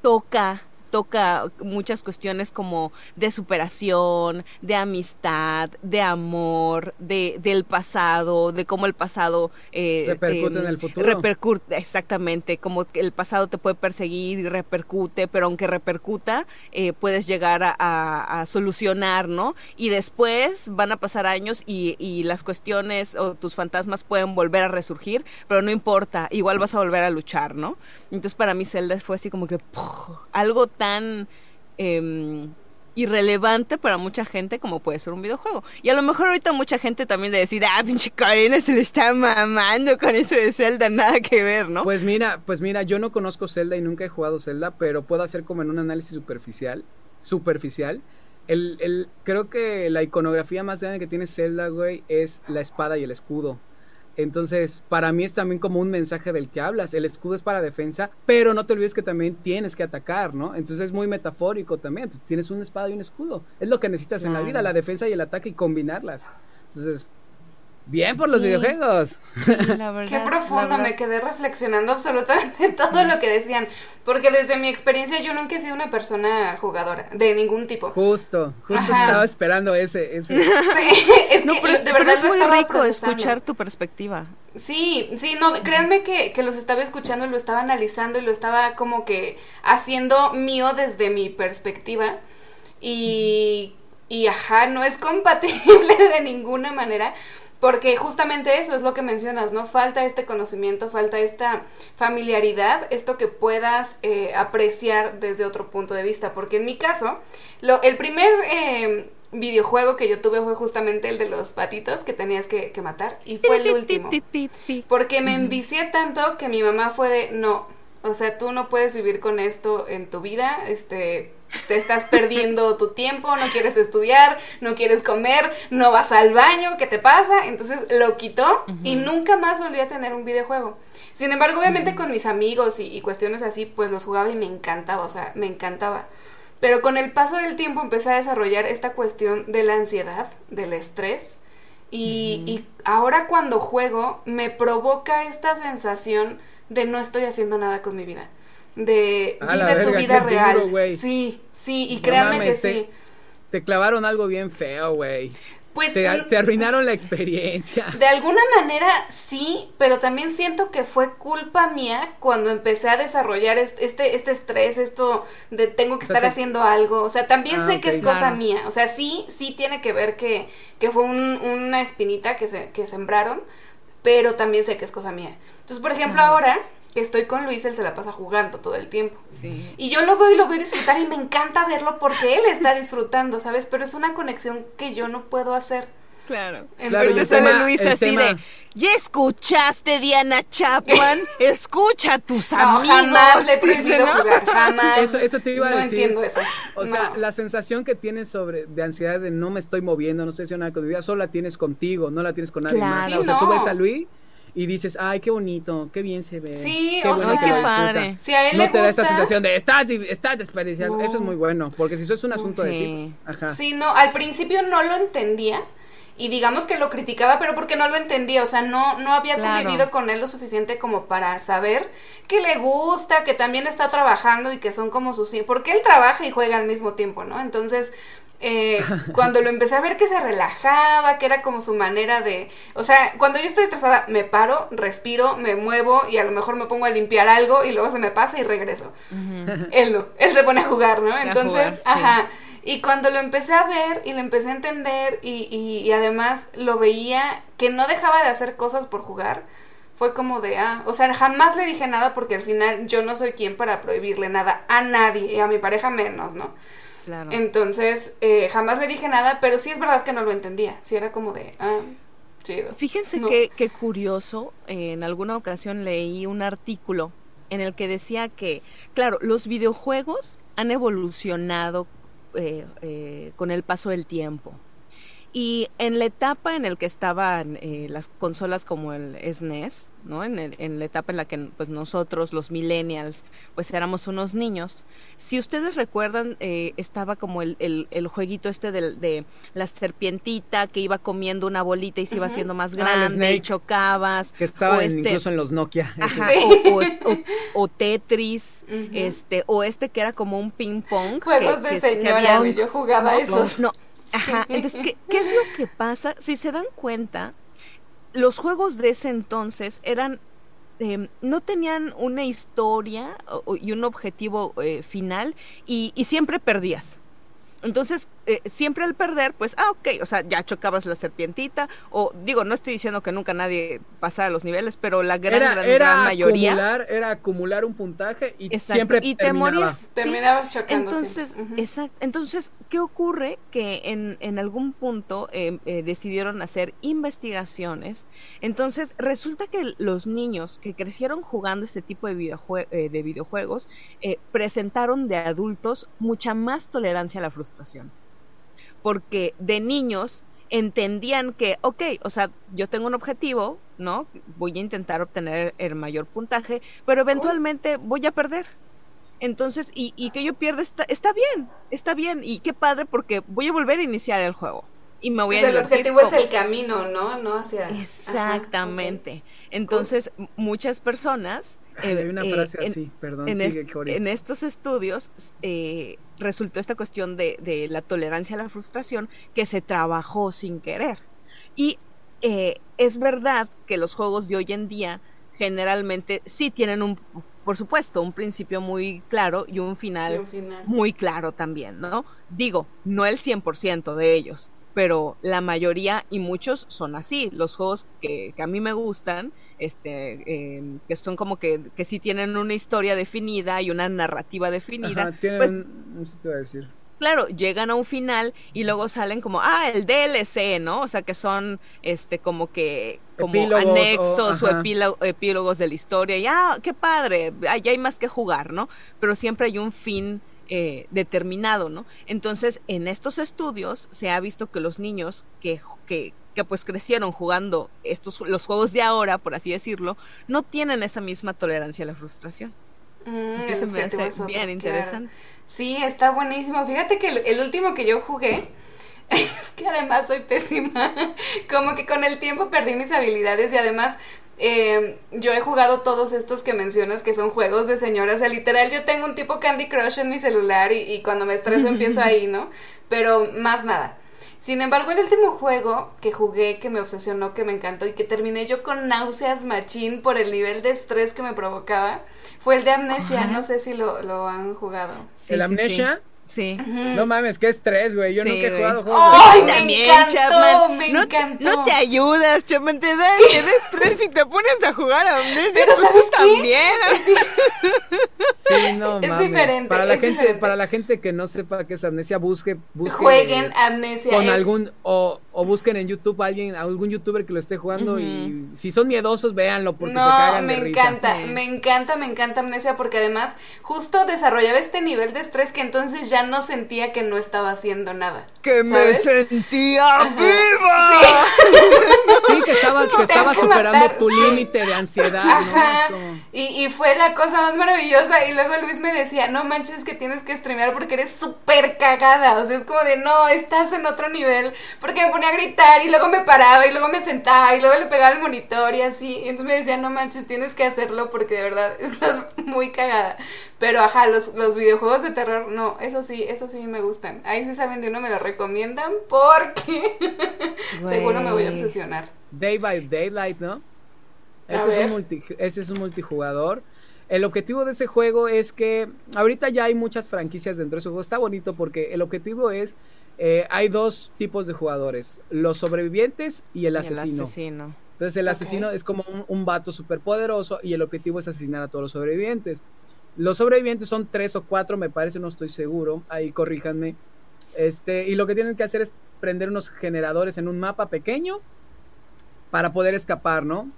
toca toca muchas cuestiones como de superación, de amistad, de amor, de, del pasado, de cómo el pasado... Eh, repercute en el futuro. Repercute, exactamente, como el pasado te puede perseguir y repercute, pero aunque repercuta, eh, puedes llegar a, solucionar, ¿no? Y después van a pasar años y, y las cuestiones o tus fantasmas pueden volver a resurgir, pero no importa, igual vas a volver a luchar, ¿no? Entonces para mí Zelda fue así como que algo tan em, irrelevante para mucha gente como puede ser un videojuego. Y a lo mejor ahorita mucha gente también de decir, ah, pinche Karina se le está mamando con eso de Zelda, nada que ver, ¿no? Pues mira, pues mira, yo no conozco Zelda y nunca he jugado Zelda, pero puedo hacer como en un análisis superficial, superficial. El, el, creo que la iconografía más grande que tiene Zelda, güey, es la espada y el escudo. Entonces, para mí es también como un mensaje del que hablas. El escudo es para defensa, pero no te olvides que también tienes que atacar, ¿no? Entonces es muy metafórico también. Pues, tienes una espada y un escudo. Es lo que necesitas en la vida, la defensa y el ataque y combinarlas. Entonces, Bien por los videojuegos. Qué profundo, me quedé reflexionando absolutamente todo lo que decían. Porque desde mi experiencia yo nunca he sido una persona jugadora, de ningún tipo. Justo, justo estaba esperando ese. ese. Sí, es que de verdad es muy rico escuchar tu perspectiva. Sí, sí, no, créanme que, que los estaba escuchando y lo estaba analizando y lo estaba como que haciendo mío desde mi perspectiva. Y, y ajá, no es compatible de ninguna manera porque justamente eso es lo que mencionas, ¿no? Falta este conocimiento, falta esta familiaridad, esto que puedas eh, apreciar desde otro punto de vista. Porque en mi caso, lo, el primer eh, videojuego que yo tuve fue justamente el de los patitos que tenías que, que matar. Y fue el último. Porque me envicié tanto que mi mamá fue de, no, o sea, tú no puedes vivir con esto en tu vida, este, te estás perdiendo tu tiempo, no quieres estudiar, no quieres comer, no vas al baño, ¿qué te pasa? Entonces lo quitó y nunca más volví a tener un videojuego. Sin embargo, obviamente con mis amigos y, cuestiones así, pues los jugaba y me encantaba, o sea, me encantaba. Pero con el paso del tiempo empecé a desarrollar esta cuestión de la ansiedad, del estrés. Y, y ahora cuando juego me provoca esta sensación de no estoy haciendo nada con mi vida de vive tu vida real. sí, sí, y créanme que sí. Te clavaron algo bien feo, güey. Pues te, te, arruinaron la experiencia. De alguna manera sí, pero también siento que fue culpa mía cuando empecé a desarrollar este, este estrés, esto de tengo que estar haciendo algo. O sea, también ah, sé que es cosa mía. O sea, sí, sí tiene que ver que, que fue una espinita que, se, que sembraron, pero también sé que es cosa mía. Entonces, por ejemplo, ahora que estoy con Luis, él se la pasa jugando todo el tiempo. Sí. Y yo lo veo y lo veo disfrutar y me encanta verlo porque él está disfrutando, ¿sabes? Pero es una conexión que yo no puedo hacer. Claro. claro y sale Luis así de, ¿ya escuchaste Diana Chapman? Escucha a tus amigos. No, jamás le he prohibido jugar, jamás. Eso, eso te iba a decir. No entiendo eso. O sea, la sensación que tienes sobre, de ansiedad de no me estoy moviendo, no estoy haciendo nada con mi vida, solo la tienes contigo, no la tienes con nadie más. o sea, tú ves a Luis y dices, ay, qué bonito, qué bien se ve. Sí, qué o sea, qué padre. Si a él no le te da esta sensación de, estás, estás desperdiciando. Eso es muy bueno, porque si eso es un asunto de tipos. Ajá. Sí, no, al principio no lo entendía y digamos que lo criticaba, pero porque no lo entendía, o sea, no, no había convivido con él lo suficiente como para saber que le gusta, que también está trabajando y que son como sus... Porque él trabaja y juega al mismo tiempo, ¿no? Entonces, eh, cuando lo empecé a ver que se relajaba, que era como su manera de... O sea, cuando yo estoy estresada, me paro, respiro, me muevo y a lo mejor me pongo a limpiar algo y luego se me pasa y regreso. Él no, él se pone a jugar, ¿no? Entonces, ajá. Y cuando lo empecé a ver y lo empecé a entender y, y, además lo veía que no dejaba de hacer cosas por jugar, fue como de, ah, o sea, jamás le dije nada porque al final yo no soy quien para prohibirle nada a nadie, y a mi pareja menos, ¿no? Claro. Entonces, eh, jamás le dije nada, pero sí es verdad que no lo entendía, sí era como de, ah, chido. Fíjense qué que curioso, en alguna ocasión leí un artículo en el que decía que, claro, los videojuegos han evolucionado eh, eh, con el paso del tiempo. Y en la etapa en la que estaban eh, las consolas como el SNES, e ¿no? En, en, la etapa en la que pues nosotros, los millennials, pues éramos unos niños, si ustedes recuerdan, eh, estaba como el, el, jueguito este de, de, la serpientita que iba comiendo una bolita y se iba haciendo más ah, grande y chocabas. Que estaba este incluso en los Nokia. o, Tetris, este, o este que era como un ping pong. Juegos de señora, yo jugaba esos. No, Ajá, entonces, ¿qué, ¿qué, es lo que pasa? Si se dan cuenta, los juegos de ese entonces eran, eh, no tenían una historia y un objetivo eh, final y siempre perdías. Entonces, eh, siempre al perder, pues, ah, ok, o sea, ya chocabas la serpientita, o digo, no estoy diciendo que nunca nadie pasara los niveles, pero la gran, era, gran, era mayoría... Acumular, era acumular un puntaje y siempre y te morías. Terminabas chocando. Entonces, exacto. Entonces, ¿qué ocurre? Que en, en algún punto em, eh, decidieron hacer investigaciones. Entonces, resulta que los niños que crecieron jugando este tipo de, videojue eh, de videojuegos presentaron de adultos mucha más tolerancia a la frustración porque de niños entendían que, ok, o sea, yo tengo un objetivo, ¿no? Voy a intentar obtener el mayor puntaje, pero eventualmente voy a perder. Entonces, y, y que yo pierda está, está bien, está bien, y qué padre porque voy a volver a iniciar el juego. Y me voy pues a el objetivo es el camino, ¿no? No hacia... Exactamente. Entonces, muchas personas... hay eh, una frase así, perdón, en, sigue, en estos estudios eh, resultó esta cuestión de, de, la tolerancia a la frustración que se trabajó sin querer. Y eh, es verdad que los juegos de hoy en día generalmente sí tienen un, por supuesto, un principio muy claro y un final, muy claro también, ¿no? Digo, no el 100% de ellos, pero la mayoría y muchos son así. Los juegos que, a mí me gustan, este, em, que son como que, que sí tienen una historia definida y una narrativa definida. tienen, pues, no sé te voy a decir claro, llegan a un final y luego salen como, ah, el DLC, ¿no? O sea, que son, este, como que, como anexos o, epílogos de la historia. Y, ah, qué padre, ya hay más que jugar, ¿no? Pero siempre hay un fin eh, determinado, ¿no? Entonces, en estos estudios se ha visto que los niños que, que, que pues crecieron jugando estos, los juegos de ahora, por así decirlo, no tienen esa misma tolerancia a la frustración. Mm, Eso me hace bien interesante. Sí, está buenísimo. Fíjate que el, último que yo jugué, es que además soy pésima. Como que con el tiempo perdí mis habilidades y además em, yo he jugado todos estos que mencionas que son juegos de señora. O sea, literal, yo tengo un tipo Candy Crush en mi celular y, y cuando me estreso empiezo ahí, ¿no? Pero más nada. Sin embargo, el último juego que jugué, que me obsesionó, que me encantó y que terminé yo con náuseas machín por el nivel de estrés que me provocaba, fue el de Amnesia. No sé si lo, lo han jugado. ¿El Amnesia? Sí. No mames, qué estrés, güey. Yo nunca he jugado juegos ¡Ay, me encantó! Me no, encantó. No te ayudas, Chapman. Te da estrés y te pones a jugar a Amnesia. Pero pues ¿sabes qué? también. Sí, no es mames. diferente. Para la es gente, diferente. para la gente que no sepa qué es Amnesia, busque, busque Jueguen Amnesia. con es- algún o, o busquen en YouTube a alguien, a algún youtuber que lo esté jugando y si son miedosos, véanlo porque se No, cagan me de encanta, Sí. me encanta, me encanta Amnesia porque además justo desarrollaba este nivel de estrés que entonces ya no sentía que no estaba haciendo nada. Que me sentía Ajá. viva. Sí, que estabas, que estabas que superando matar, tu sí. límite de ansiedad. Ajá. Como- Y, y fue la cosa más maravillosa. Y luego Luis me decía, no manches que tienes que streamear porque eres súper cagada. O sea, es como de, no, estás en otro nivel. Porque me ponía a gritar y luego me paraba y luego me sentaba y luego le pegaba al monitor y así. Y entonces me decía, no manches, tienes que hacerlo porque de verdad estás muy cagada. Pero ajá, los, los videojuegos de terror, no, eso sí, eso sí me gustan. Ahí sí saben de uno, me lo recomiendan porque seguro me voy a obsesionar. Day by Daylight, ¿no? Ese es, un multi- ese es un multijugador. El objetivo de ese juego es que ahorita ya hay muchas franquicias dentro de ese juego. Está bonito porque el objetivo es, eh, hay dos tipos de jugadores, los sobrevivientes y el Y asesino. asesino. Entonces el asesino es como un, un vato súper poderoso y el objetivo es asesinar a todos los sobrevivientes. Los sobrevivientes son tres o cuatro, me parece, no estoy seguro. Ahí corríjanme. Este, y lo que tienen que hacer es prender unos generadores en un mapa pequeño para poder escapar, ¿no?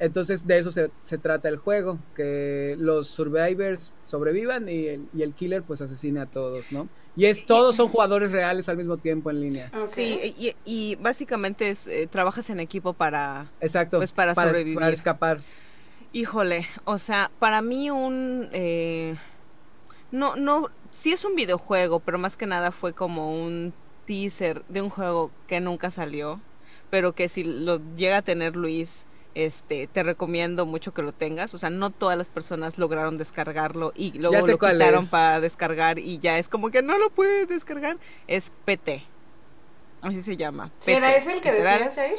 Entonces de eso se, se trata el juego, que los survivors sobrevivan y el, y el killer pues asesine a todos, ¿no? Y es todos son jugadores reales al mismo tiempo en línea. Sí, y, y básicamente es, eh, trabajas en equipo para, Exacto. Pues para sobrevivir. para escapar. Híjole, o sea, para mí un... eh, no, no, sí es un videojuego, pero más que nada fue como un teaser de un juego que nunca salió, pero que si lo llega a tener Luis, este, te recomiendo mucho que lo tengas. O sea, no todas las personas lograron descargarlo y luego lo quitaron es. para descargar y ya es como que no lo puedes descargar. Es PT. Así se llama. ¿Sí era PT, ese el que decías, Jair?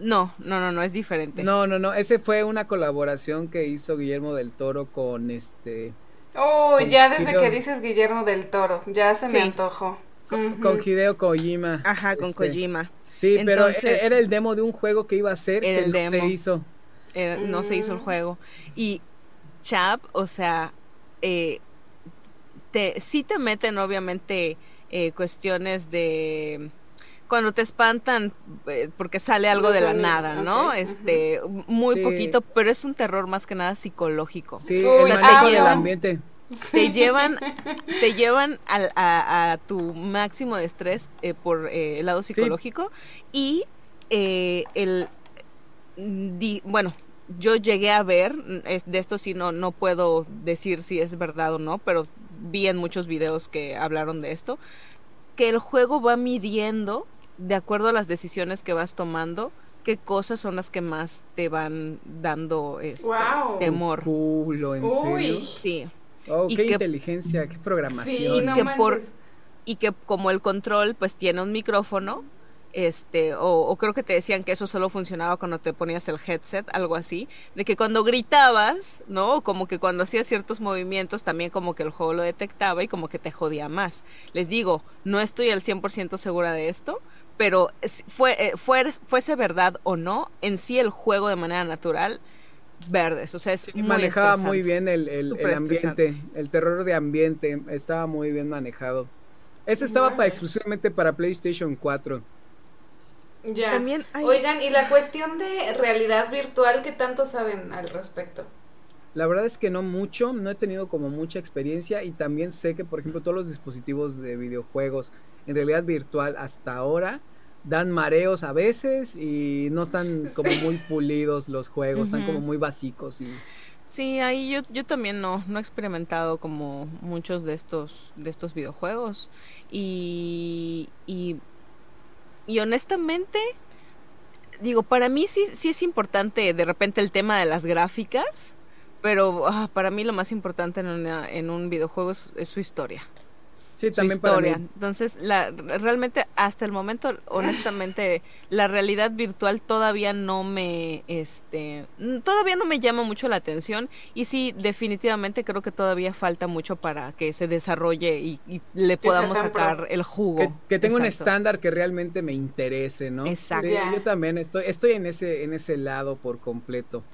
No, no, no, no, es diferente. No, no, no, ese fue una colaboración que hizo Guillermo del Toro con este Oh, Con ya desde Hideo- que dices Guillermo del Toro, ya se me antojó. Con Hideo Kojima. Ajá, con Este, Kojima. Sí, pero Entonces- era, era el demo de un juego que iba a ser que el no se demo. hizo. Eh, no se hizo el Mm. juego. Y Chap, o sea, eh, te, sí te meten obviamente eh, cuestiones de cuando te espantan eh, porque sale algo de la nada, ¿no? Este, muy Sí. poquito, pero es un terror más que nada psicológico. Sí, Uy, el te llevan- ambiente. Te llevan, te llevan al- a, a tu máximo de estrés eh, por eh, el lado psicológico y eh, el di- bueno, yo llegué a ver, es- de esto sí no, no puedo decir si es verdad o no, pero vi en muchos videos que hablaron de esto, que el juego va midiendo de acuerdo a las decisiones que vas tomando, qué cosas son las que más te van dando este temor. Culo, ¿en serio? Sí. Oh, qué inteligencia, qué programación. y, que por, y que como el control pues tiene un micrófono, este, o, creo que te decían que eso solo funcionaba cuando te ponías el headset, algo así, de que cuando gritabas, ¿no? Como que cuando hacías ciertos movimientos también como que el juego lo detectaba y como que te jodía más. Les digo, no estoy al 100% segura de esto, pero fue, eh, fue, fuese verdad o no, en sí el juego de manera natural verdes, o sea, es manejaba muy bien el, el ambiente, el terror de ambiente, estaba muy bien manejado. Ese estaba para, exclusivamente para PlayStation 4. Ya. También Oigan, y la cuestión de realidad virtual, ¿qué tanto saben al respecto? La verdad es que no mucho, no he tenido como mucha experiencia y también sé que, por ejemplo, todos los dispositivos de videojuegos en realidad virtual hasta ahora dan mareos a veces y no están como muy pulidos los juegos, están como muy básicos y Sí, ahí yo, yo también no, no he experimentado como muchos de estos, de estos videojuegos. Y, y y honestamente, digo, para mí sí, sí es importante de repente el tema de las gráficas, pero ah, para mí lo más importante en, en un videojuego es su historia. Sí, también historia. Entonces, la, realmente hasta el momento, honestamente, la realidad virtual todavía no me, este, todavía no me llama mucho la atención y sí, definitivamente creo que todavía falta mucho para que se desarrolle y, le podamos sacar el jugo. Que, tenga un estándar que realmente me interese, ¿no? Exacto. yo también estoy, estoy en ese, en ese lado por completo.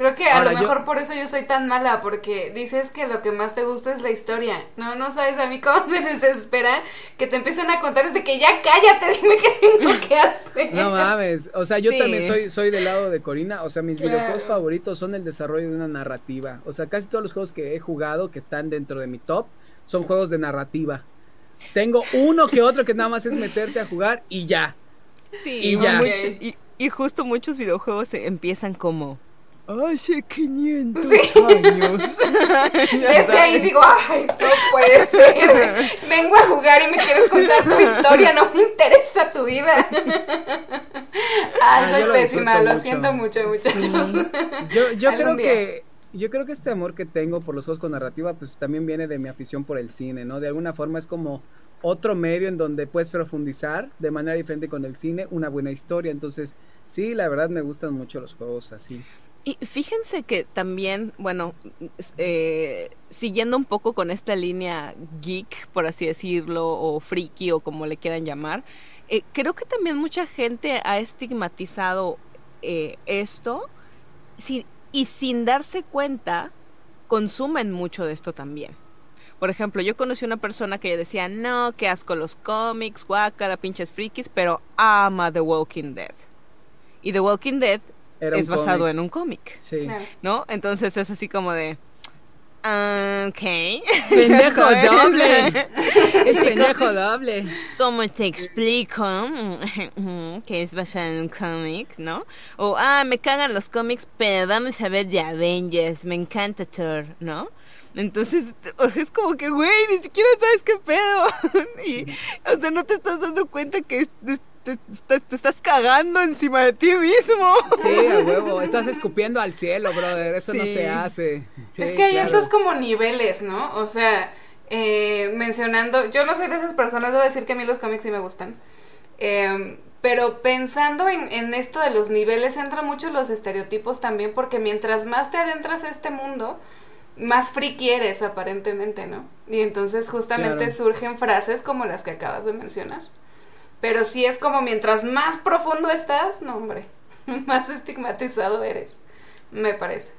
Creo que a lo mejor por eso yo soy tan mala, porque dices que lo que más te gusta es la historia. No, no sabes a mí cómo me desespera que te empiecen a contar desde que ya cállate, dime qué tengo que hacer. No mames, o sea, yo también soy, soy del lado de Corina, o sea, mis videojuegos favoritos son el desarrollo de una narrativa. O sea, casi todos los juegos que he jugado que están dentro de mi top son juegos de narrativa. Tengo uno que otro que nada más es meterte a jugar y ya. Sí, y ya. y, y justo muchos videojuegos empiezan como hace 500 años. Desde ahí digo, ay, no puede ser. Vengo a jugar y me quieres contar tu historia, no me interesa tu vida. Ah, soy pésima, lo, siento mucho, muchachos. Yo, yo creo que yo creo que este amor que tengo por los juegos con narrativa, pues también viene de mi afición por el cine, ¿no? De alguna forma es como otro medio en donde puedes profundizar de manera diferente con el cine una buena historia. Entonces, sí, la verdad me gustan mucho los juegos así. Y fíjense que también, bueno, eh, siguiendo un poco con esta línea geek, por así decirlo, o friki, o como le quieran llamar, eh, creo que también mucha gente ha estigmatizado eh, esto y sin darse cuenta, consumen mucho de esto también. Por ejemplo, yo conocí una persona que decía, no, qué asco los cómics, guácara, pinches frikis, pero ama The Walking Dead. Y The Walking Dead es basado en un cómic. Sí. ¿No? Entonces es así como de. Ok. Pendejo doble. es pendejo doble. ¿Cómo te explico que es basado en un cómic, no? O, ah, me cagan los cómics, pero vamos a ver de Avengers. Me encanta Thor, ¿no? Entonces, es como que, güey, ni siquiera sabes qué pedo. y, o sea, no te estás dando cuenta que te, estás cagando encima de ti mismo. Sí, a huevo. Estás escupiendo al cielo, brother. Eso no se hace. es que hay estos como niveles, ¿no? O sea, eh, mencionando. Yo no soy de esas personas, debo decir que a mí los cómics sí me gustan. Em, pero pensando en, en, esto de los niveles, entran mucho los estereotipos también, porque mientras más te adentras a este mundo, más friki eres aparentemente, ¿no? Y entonces justamente surgen frases como las que acabas de mencionar. Pero sí es como mientras más profundo estás, no hombre, más estigmatizado eres, me parece.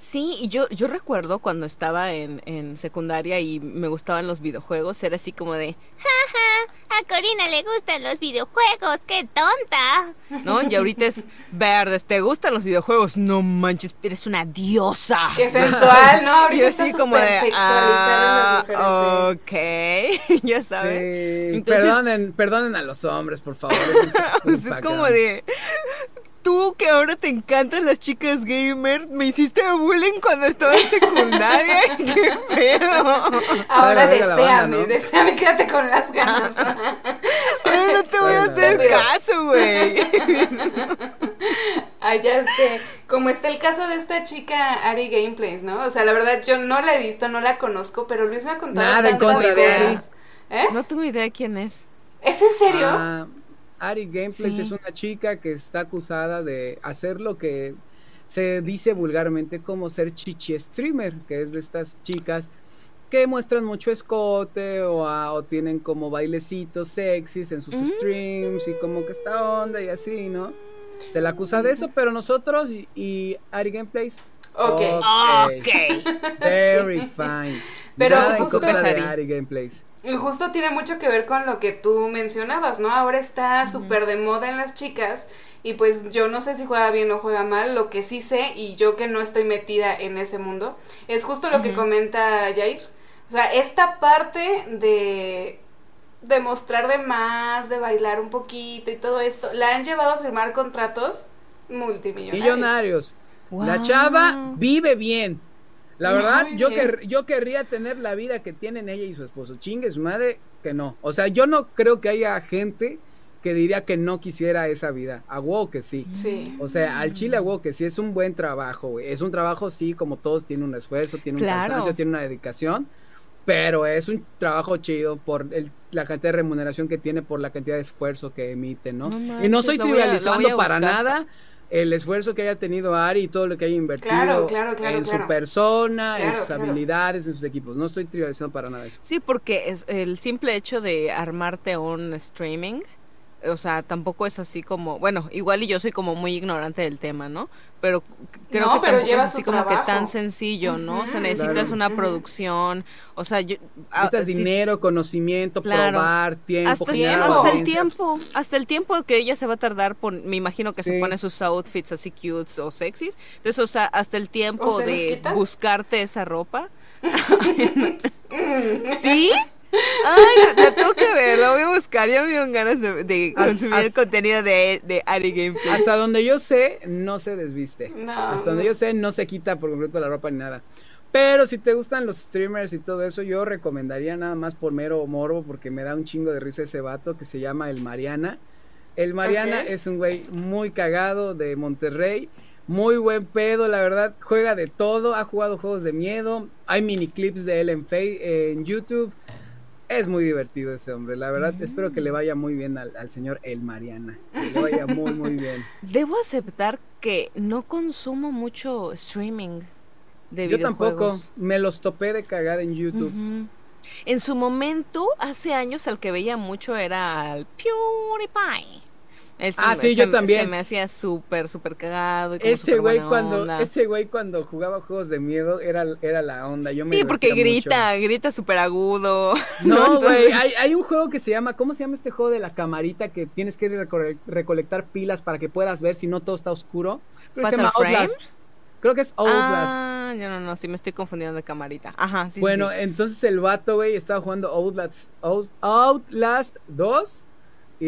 Sí, y yo, yo recuerdo cuando estaba en, en secundaria y me gustaban los videojuegos, era así como de, jaja, a Corina le gustan los videojuegos, qué tonta. ¿No? Y ahorita es verdes, ¿te gustan los videojuegos? No manches, eres una diosa. Qué sensual, ¿no? Ahorita está como de, sexualizada en las ah, mujeres. Ok, ya sabes. perdonen, perdonen a los hombres, por favor. es como de tú que ahora te encantan las chicas gamer, me hiciste bullying cuando estaba en secundaria. ¡Qué pedo! Ahora deséame, deséame, quédate con las ganas. ahora no te voy a hacer caso, güey. ah, ya sé. Como está el caso de esta chica Ari Gameplays, ¿no? O sea, la verdad yo no la he visto, no la conozco, pero Luis me ha contado Nada tantas cosas. ¿Eh? No tengo idea quién es. ¿Es en serio? Ah, Ari Gameplays es una chica que está acusada de hacer lo que se dice vulgarmente como ser chichi streamer, que es de estas chicas que muestran mucho escote o, tienen como bailecitos sexys en sus mm. streams y como que esta onda y así, ¿no? Se la acusa de eso, pero nosotros y, Ari Gameplays. Ok. Ok. Very fine. Pero Nada justo en de Ari Gameplays. Y justo tiene mucho que ver con lo que tú mencionabas, ¿no? Ahora está súper de moda en las chicas y pues yo no sé si juega bien o juega mal, lo que sí sé y yo que no estoy metida en ese mundo es justo lo que comenta Jair o sea, esta parte de de mostrar de más, de bailar un poquito y todo esto, la han llevado a firmar contratos multimillonarios. Millonarios. La chava vive bien. La verdad, yo, yo querría tener la vida que tienen ella y su esposo. Chingue su madre, que no. O sea, yo no creo que haya gente que diría que no quisiera esa vida. A huevo que sí. Sí. O sea, al chile a huevo que sí es un buen trabajo, güey. Es un trabajo, sí, como todos, tiene un esfuerzo, tiene un cansancio, tiene una dedicación pero es un trabajo chido por la cantidad de remuneración que tiene, por la cantidad de esfuerzo que emite, ¿no? y no estoy trivializando para nada el esfuerzo que haya tenido Ari y todo lo que haya invertido en su persona, en sus habilidades, en sus equipos. No estoy trivializando para nada eso. Sí, porque es el simple hecho de armarte un streaming o sea, tampoco es así como, bueno, igual y yo soy como muy ignorante del tema, ¿no? Pero creo que tampoco es así como que tan sencillo, ¿no? o sea, necesitas una producción, o sea, yo, ah, necesitas dinero, conocimiento, probar, tiempo, hasta, hasta el tiempo, hasta el tiempo que ella se va a tardar, me imagino que se pone sus outfits así cute o sexys, entonces, o sea, hasta el tiempo de buscarte esa ropa. ¿Sí? Ay, la tengo que ver, la voy a buscar. Ya me dieron ganas de, consumir el contenido de, de Ari Gameplay. Hasta donde yo sé, no se desviste. Hasta donde yo sé, no se quita por completo la ropa ni nada. Pero si te gustan los streamers y todo eso, yo recomendaría nada más por mero morbo, porque me da un chingo de risa ese vato que se llama El Mariana. El Mariana es un güey muy cagado de Monterrey. Muy buen pedo, la verdad. Juega de todo. Ha jugado juegos de miedo. Hay mini clips de él en, en YouTube. Es muy divertido ese hombre, la verdad. Espero que le vaya muy bien al, señor El Mariana. Que le vaya muy, muy bien. Debo aceptar que no consumo mucho streaming de Yo tampoco. Me los topé de cagada en YouTube. En su momento, hace años, al que veía mucho era al PewDiePie ah, sí, yo también. Se me hacía súper, súper cagado. ese güey cuando, ese güey cuando jugaba juegos de miedo era, era la onda. Yo me sí, porque grita, grita súper agudo. No, güey, hay, hay, un juego que se llama, ¿cómo se llama este juego de la camarita que tienes que recolectar pilas para que puedas ver si no todo está oscuro? Creo que se llama Outlast. Creo que es Outlast. Ah, yo no, no, sí me estoy confundiendo de camarita. Ajá, sí. Bueno, entonces el vato, güey, estaba jugando Outlast, Outlast 2 y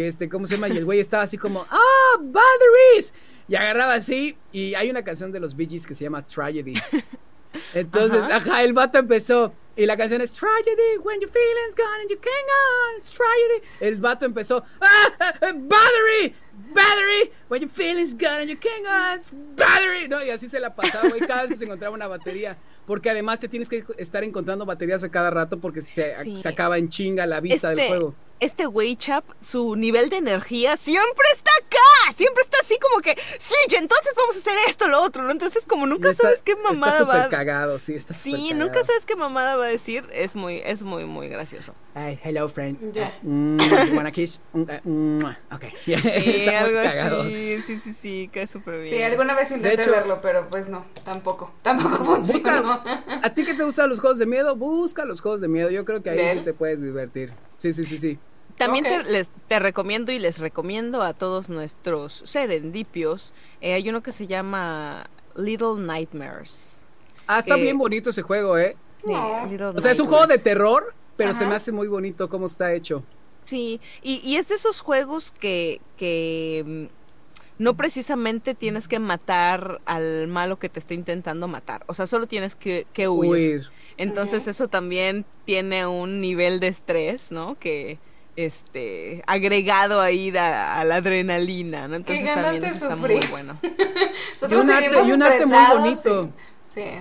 este, ¿cómo se llama? Y el güey estaba así como, ¡ah, batteries! Y agarraba así, y hay una canción de los Bee Gees que se llama Tragedy. Entonces, ajá. el vato empezó, y la canción es Tragedy, when your feelings gone and you can't go, it's tragedy. El vato empezó, ¡ah, battery! Battery, when your feelings gone and you can't go, it's battery. No, y así se la pasaba, güey, cada vez que se encontraba una batería. Porque además te tienes que estar encontrando baterías a cada rato porque se, se acaba en chinga la vista del este, juego este güey chap, su nivel de energía siempre está acá, siempre está así como que, sí, entonces vamos a hacer esto, lo otro, ¿no? Entonces como nunca sabes qué mamada está va. cagado, sí, está Sí, nunca sabes qué mamada va a decir, es muy, es muy, muy gracioso. Hi, hello friends. Yeah. Mm, wanna kiss? Mm, uh, mm, ok. Sí, algo Así. Sí, sí, sí, cae súper bien. Sí, alguna vez intenté verlo, pero pues no, tampoco, tampoco funciona. a ti que te gustan los juegos de miedo, busca los juegos de miedo, yo creo que ahí sí te puedes divertir. Sí, sí, sí, sí. También te, les, te recomiendo y les recomiendo a todos nuestros serendipios. Eh, hay uno que se llama Little Nightmares. Ah, está bien bonito ese juego, ¿eh? Sí, O sea, es un juego de terror, pero se me hace muy bonito cómo está hecho. Sí, y, y es de esos juegos que, que mm, no precisamente tienes que matar al malo que te está intentando matar. O sea, solo tienes que, que huir. Entonces eso también tiene un nivel de estrés, ¿no? Que, este agregado ahí a, la adrenalina, ¿no? Entonces también está muy bueno. y un arte, y un arte muy bonito.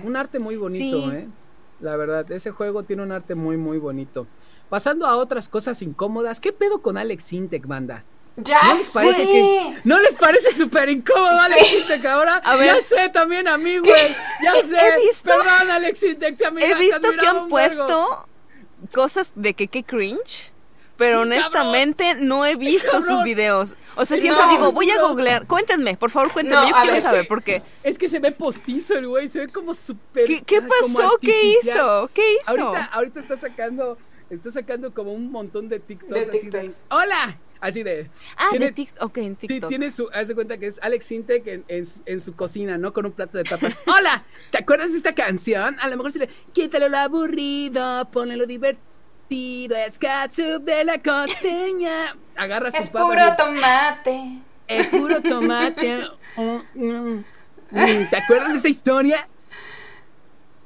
Un arte muy bonito, ¿eh? La verdad, ese juego tiene un arte muy, muy bonito. Pasando a otras cosas incómodas, ¿qué pedo con Alex Intec, banda? Ya ¿No les parece que, ¿No les parece súper incómodo Alex Intec ahora? A ver. Ya sé también a mí, güey. Ya sé. He visto, Perdón, Alex Intec, también He visto que han puesto cosas de que qué cringe pero honestamente no he visto sus videos. O sea, siempre digo, voy a googlear. Cuéntenme, por favor, cuéntenme. Yo quiero saber por qué. Es que se ve postizo el güey, se ve como súper. ¿Qué, pasó? ¿Qué hizo? ¿Qué hizo? Ahorita, ahorita está sacando, está sacando como un montón de TikToks, así de. ¡Hola! Así de. Ah, de TikTok. Ok, en TikTok. Sí, tiene su. Haz de cuenta que es Alex Sintek en, en, su cocina, ¿no? Con un plato de papas. ¡Hola! ¿Te acuerdas de esta canción? A lo mejor se le. Quítale lo aburrido, ponle lo divertido es catsup de la costeña. Agarra Es puro tomate. Es puro tomate. ¿Te acuerdas de esa historia?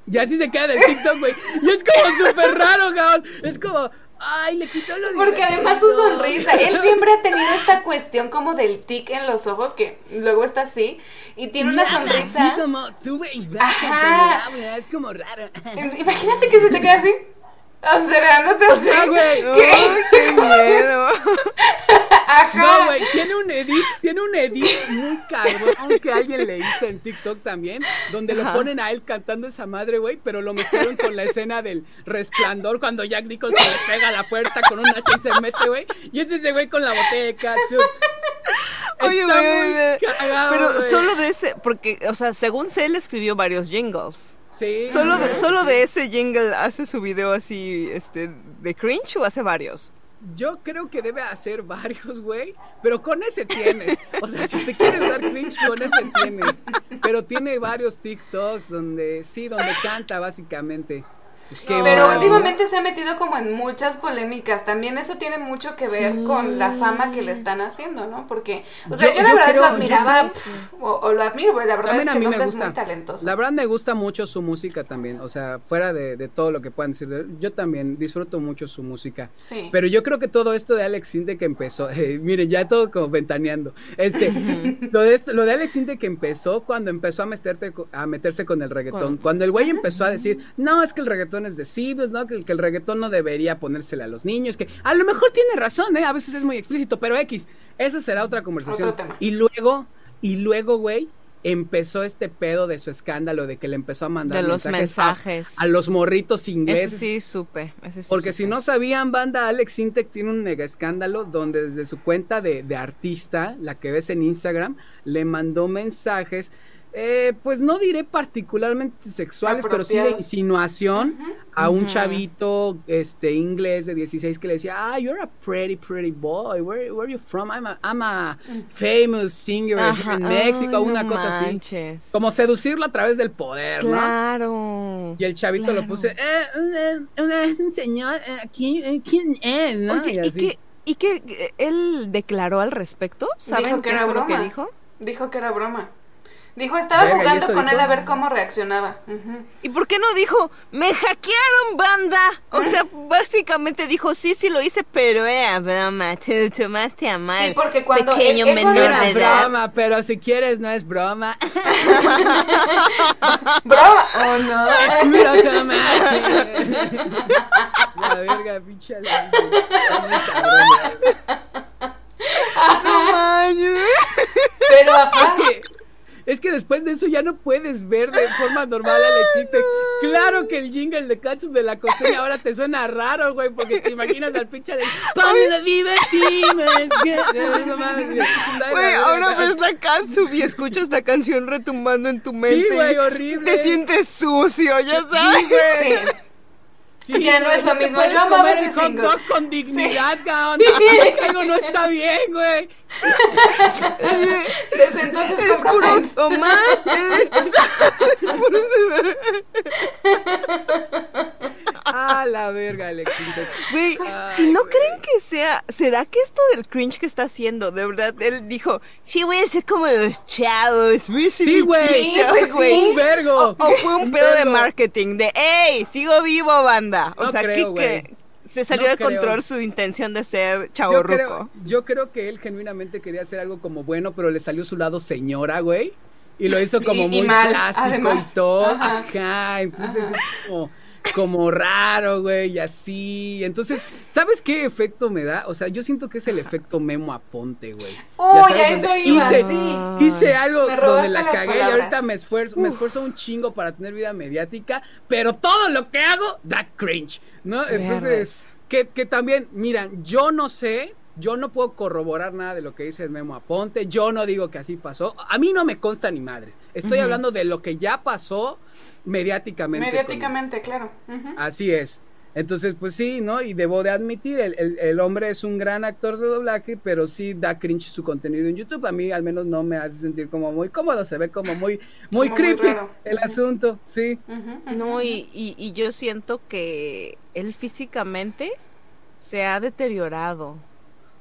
Ya así se queda del TikTok, güey. Y es como súper raro, cabrón. Es como, ay, le quitó lo Porque además su sonrisa. Él siempre ha tenido esta cuestión como del tic en los ojos, que luego está así. Y tiene una sonrisa. Así como sube y baja. Es como raro. Imagínate que se te queda así. Observándote así. Ah, güey. ¿Qué? qué miedo. Ajá. No, güey, tiene un edit, tiene un edit muy cabrón, aunque alguien le hizo en TikTok también, donde lo ponen a él cantando esa madre, güey, pero lo mezclaron con la escena del resplandor cuando Jack Nicholson le pega a la puerta con un hacha y se mete, güey, y es ese güey con la botella de katsu. Oye, güey, pero solo de ese, porque, o sea, según sé, él escribió varios jingles. Sí. Solo de, solo de ese jingle hace su video así, este, de cringe o hace varios. Yo creo que debe hacer varios, güey, pero con ese tienes. O sea, si te quieres dar cringe, con ese tienes. Pero tiene varios TikToks donde, sí, donde canta básicamente. Pero últimamente se ha metido como en muchas polémicas. También eso tiene mucho que ver con la fama que le están haciendo, ¿no? Porque, o sea, yo, la verdad lo admiraba, o, lo admiro, la verdad es que el hombre es muy talentoso. La verdad me gusta mucho su música también, o sea, fuera de, todo lo que puedan decir de él, yo también disfruto mucho su música. Sí. Pero yo creo que todo esto de Alex Sinte que empezó, eh, miren, ya todo como ventaneando. Este, lo de lo de Alex Sinte que empezó cuando empezó a meterte a meterse con el reggaetón. Cuando el güey empezó a decir, "No, es que el reggaetón de deciblos, ¿no? Que, que, el reggaetón no debería ponérsele a los niños, que a lo mejor tiene razón, ¿eh? A veces es muy explícito, pero X, esa será otra conversación. Y luego, y luego, güey, empezó este pedo de su escándalo de que le empezó a mandar de los mensajes, A, los morritos ingleses. Ese sí supe, Porque si no sabían, banda, Alex Intec tiene un mega escándalo donde desde su cuenta de, de artista, la que ves en Instagram, le mandó mensajes eh, pues no diré particularmente sexuales, pero sí de insinuación a un chavito este inglés de 16 que le decía, ah, you're a pretty, pretty boy, where, where are you from? I'm a, I'm a famous singer in Mexico, una cosa así. Como seducirlo a través del poder, ¿no? Claro. Y el chavito lo puse, eh, una, vez un señor, eh, ¿quién, ¿quién, es? ¿no? Oye, y, que, ¿y que él declaró al respecto? ¿Saben dijo que era broma. Lo que dijo? Dijo que era broma. Dijo, estaba jugando con él a ver cómo reaccionaba. ¿Y por qué no dijo, me hackearon, banda? O sea, básicamente dijo, sí, sí lo hice, pero era broma, te tomaste a mal. Sí, porque cuando Pequeño menor de edad. broma, pero si quieres no es broma. ¿Broma o no? Es tomate. La verga, pinche. No Pero ajá. Es que es que después de eso ya no puedes ver de forma normal a Alexite. Claro que el jingle de Katsup de la costeña ahora te suena raro, güey, porque te imaginas al pinche de ¡Ponle divertimos! Güey, ahora ves la Katsup y escuchas la canción retumbando en tu mente. Sí, güey, horrible. Te sientes sucio, ya sabes. Sí, güey. Sí, ya no es lo mismo. Yo amaba ese dog con dignidad, cabrón. Algo no está bien, güey. Desde entonces es puro tomate. Ah, la verga, Alexito. Güey, ¿y no creen que sea, será que esto del cringe que está haciendo, de verdad, él dijo, sí, voy a ser como los chavos, sí, güey, sí, pues sí. un vergo. O, fue un pedo de marketing, de, hey, sigo vivo, banda. O no sea, creo, ¿qué, se salió de control su intención de ser chavo yo yo creo que él genuinamente quería hacer algo como bueno, pero le salió su lado señora, güey. Y lo hizo como muy plástico y todo. Ajá. Entonces es como como raro, güey, y así. Entonces, ¿sabes qué efecto me da? O sea, yo siento que es el efecto Memo Aponte, güey. Uy, ya eso iba, hice, Hice algo donde la cagué y ahorita me esfuerzo, me esfuerzo un chingo para tener vida mediática, pero todo lo que hago da cringe, ¿no? Entonces, que, que también, miran, yo no sé, yo no puedo corroborar nada de lo que dice el Memo Aponte. Yo no digo que así pasó. A mí no me consta ni madres. Estoy hablando de lo que ya pasó mediáticamente. Mediáticamente, claro. Así es. Entonces, pues sí, ¿no? Y debo de admitir, el, el, hombre es un gran actor de doblaje, pero sí da cringe su contenido en YouTube. A mí al menos no me hace sentir como muy cómodo, se ve como muy, muy creepy el asunto, sí. No, y, y, y yo siento que él físicamente se ha deteriorado.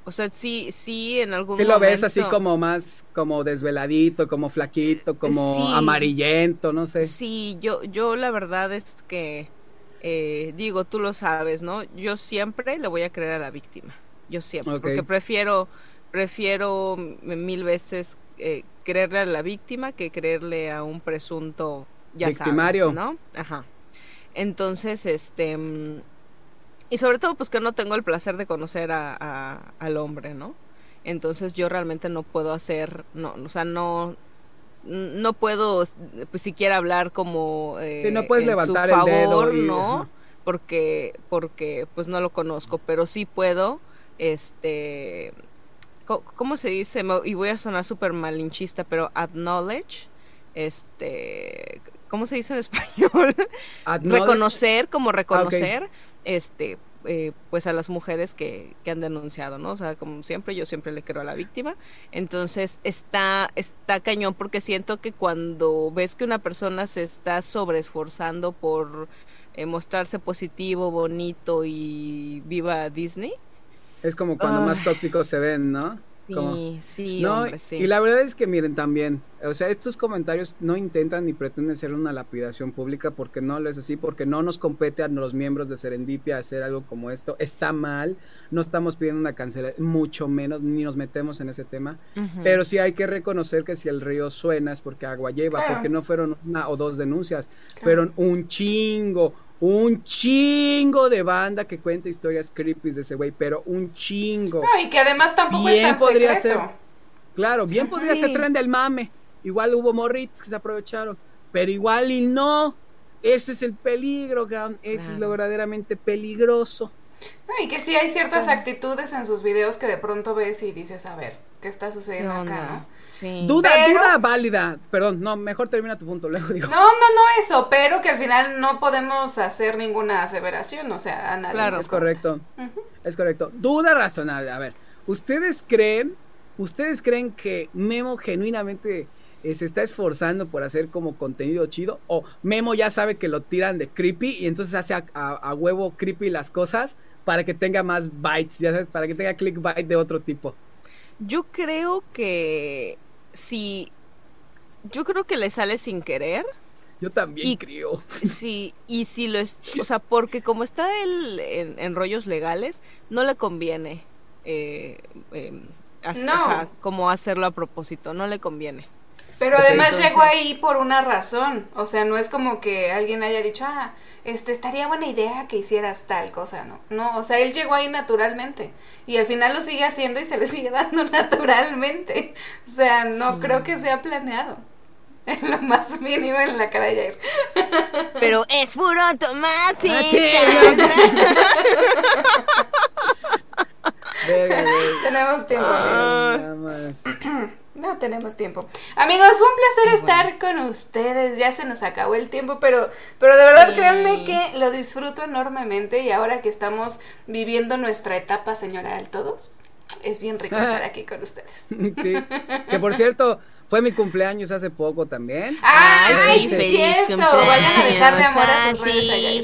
O sea, sí, sí, en algún momento. Sí lo ves así como más, como desveladito, como flaquito, como amarillento, no sé. Sí, yo, yo la verdad es que, eh, digo, tú lo sabes, ¿no? Yo siempre le voy a creer a la víctima. Yo siempre, porque prefiero, prefiero mil veces eh, creerle a la víctima que creerle a un presunto, ya Victimario. ¿no? Ajá. Entonces, este mm, y sobre todo, pues que no tengo el placer de conocer a, al hombre, ¿no? Entonces yo realmente no puedo hacer, no, o sea, no, no puedo pues siquiera hablar como eh, no puedes levantar su favor, el dedo no, porque, porque pues no lo conozco, pero sí puedo, este, ¿cómo se dice? Y voy a sonar súper malinchista, pero acknowledge, este, ¿cómo se dice en español? reconocer, como reconocer, este, eh, pues a las mujeres que, que, han denunciado, ¿no? O sea, como siempre, yo siempre le creo a la víctima. Entonces, está, está cañón porque siento que cuando ves que una persona se está sobreesforzando por eh, mostrarse positivo, bonito y viva Disney. Es como cuando más tóxicos se ven, ¿no? Sí, sí, hombre, sí. Y la verdad es que miren también, o sea, estos comentarios no intentan ni pretenden ser una lapidación pública porque no lo es así, porque no nos compete a los miembros de Serendipia hacer algo como esto. Está mal, no estamos pidiendo una cancelación, mucho menos, ni nos metemos en ese tema. Pero sí hay que reconocer que si el río suena es porque agua lleva, porque no fueron una o dos denuncias, fueron un chingo un chingo de banda que cuenta historias creepy de ese güey, pero un chingo. No, y que además tampoco bien podría ser. Claro, bien podría ser tren del mame. Igual hubo morritos que se aprovecharon, pero igual y no. Ese es el peligro, Ese es lo verdaderamente peligroso. No, y que sí hay ciertas actitudes en sus videos que de pronto ves y dices, a ver, ¿qué está sucediendo acá, no? Sí. Duda, duda válida. Perdón, no, mejor termina tu punto, luego digo. No, no, no eso, pero que al final no podemos hacer ninguna aseveración, o sea, a nadie Claro, es correcto. Es correcto. Duda razonable. A ver, ¿ustedes creen, ustedes creen que Memo genuinamente se está esforzando por hacer como contenido chido? ¿O Memo ya sabe que lo tiran de creepy y entonces hace a, huevo creepy las cosas para que tenga más bytes, ya sabes, para que tenga clickbait de otro tipo? Yo creo que si... Yo creo que le sale sin querer. Yo también creo. Sí, y si lo es, o sea, porque como está él en, rollos legales, no le conviene eh, eh como hacerlo a propósito, no le conviene. Pero además llegó ahí por una razón, o sea, no es como que alguien haya dicho, ah, este, estaría buena idea que hicieras tal cosa, ¿no? No, o sea, él llegó ahí naturalmente y al final lo sigue haciendo y se le sigue dando naturalmente, o sea, no creo que sea planeado. En lo más mínimo en la cara de Jair. Pero es puro tomate. Tenemos tiempo, amigos. No tenemos tiempo. Amigos, fue un placer estar con ustedes. Ya se nos acabó el tiempo, pero, pero de verdad créanme que lo disfruto enormemente y ahora que estamos viviendo nuestra etapa señora del todos, es bien rico estar aquí con ustedes. Sí. Que por cierto, fue mi cumpleaños hace poco también. ¡Ay, sí, cierto! Vayan a dejarle amor a sus redes allá.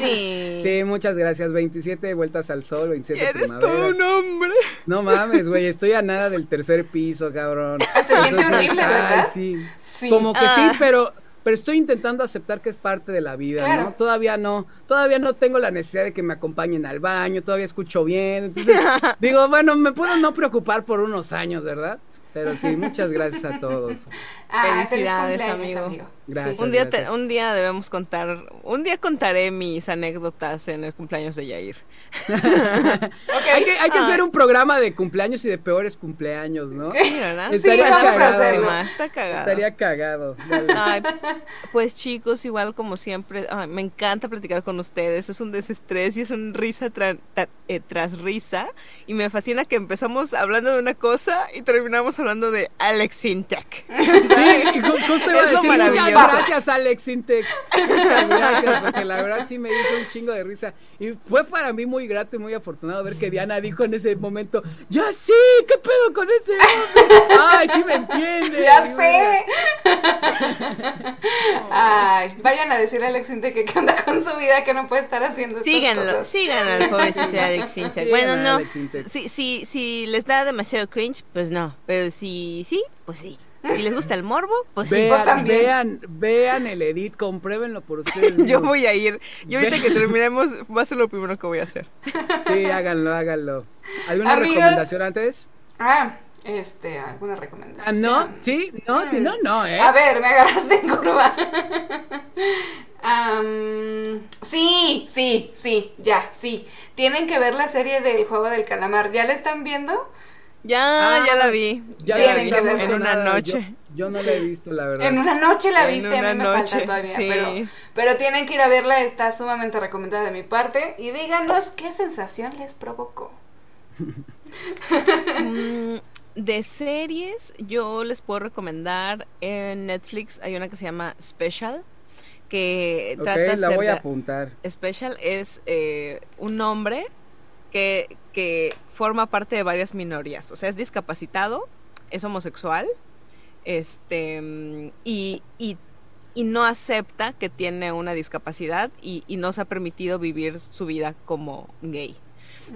Sí. sí, muchas gracias. 27 vueltas al sol, 27 Eres todo un hombre. No mames, güey, estoy a nada del tercer piso, cabrón. Se siente horrible, ¿verdad? sí. sí. Como que sí, ah. pero pero estoy intentando aceptar que es parte de la vida, ¿no? Todavía no, todavía no tengo la necesidad de que me acompañen al baño, todavía escucho bien, entonces digo, bueno, me puedo no preocupar por unos años, ¿verdad? Pero sí, muchas gracias a todos. Ah, Felicidades, amigo. Gracias. Un día, un día debemos contar, un día contaré mis anécdotas en el cumpleaños de Yair. Hay que, hay que hacer ah. un programa de cumpleaños y de peores cumpleaños, ¿no? Sí, ¿verdad? Estaría cagado. Está cagado. Estaría cagado. pues chicos, igual como siempre, me encanta platicar con ustedes. Es un desestrés y es un risa eh, tras risa. Y me fascina que empezamos hablando de una cosa y terminamos hablando de Alex Intec. Sí, justo iba a decir, muchas gracias Alex Intec. Muchas gracias, porque la verdad sí me hizo un chingo de risa. Y fue para mí muy grato y muy afortunado ver que Diana dijo en ese momento, ya sí, ¿qué pedo con ese hombre? Ay, sí me entiende. Ya sé. Ay, vayan a decirle a Alex Intec que qué onda con su vida, que no puede estar haciendo estas síganlo, cosas. Síganlo, al pobrecito Alex Intec. Bueno, no, si, si, si les da demasiado cringe, pues no, pero si sí, pues sí. Si les gusta el morbo, pues vean, sí, pues también. Vean, vean el edit, compruébenlo por ustedes. Yo voy a ir. Y ahorita que terminemos, va a ser lo primero que voy a hacer. Sí, háganlo, háganlo. ¿Alguna recomendación antes? Ah, este, alguna recomendación. Ah, ¿No? ¿Sí? No, si no, no, ¿eh? A ver, me agarraste en curva. sí, sí, sí, ya, sí. Tienen que ver la serie del juego del calamar. ¿Ya la están viendo? Ya, ya la vi. Ya la vi en una noche. Yo, no la he visto, la verdad. En una noche la viste, a mí me falta todavía. Pero, pero tienen que ir a verla, está sumamente recomendada de mi parte. Y díganos qué sensación les provocó. Mm, de series, yo les puedo recomendar en Netflix hay una que se llama Special que trata la voy a apuntar. Special es eh, un hombre que, que forma parte de varias minorías. O sea, es discapacitado, es homosexual, este, y, y, no acepta que tiene una discapacidad y, no se ha permitido vivir su vida como gay.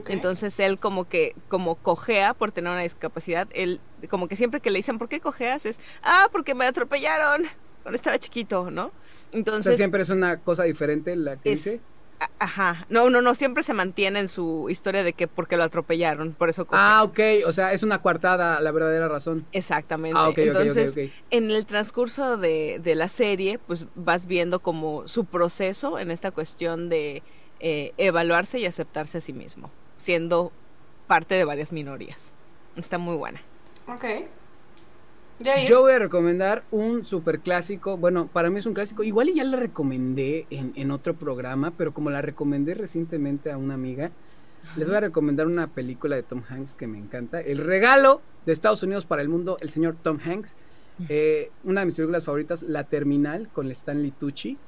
Entonces él como que, como cojea por tener una discapacidad, él como que siempre que le dicen, ¿por qué cojeas? Es, ah, porque me atropellaron cuando estaba chiquito, ¿no? Entonces... siempre es una cosa diferente la que dice. Ajá, no, no, no, siempre se mantiene en su historia de que porque lo atropellaron, por eso Ah, ok, o sea, es una coartada la verdadera razón. Exactamente. Ah, Entonces, en el transcurso de, de, la serie, pues vas viendo como su proceso en esta cuestión de eh, evaluarse y aceptarse a sí mismo, siendo parte de varias minorías. Está muy buena. Ok. Yo voy a recomendar un super clásico. Bueno, para mí es un clásico. Igual ya la recomendé en, otro programa, pero como la recomendé recientemente a una amiga, les voy a recomendar una película de Tom Hanks que me encanta. El regalo de Estados Unidos para el mundo, el señor Tom Hanks. Eh, una de mis películas favoritas, La Terminal, con Stanley Tucci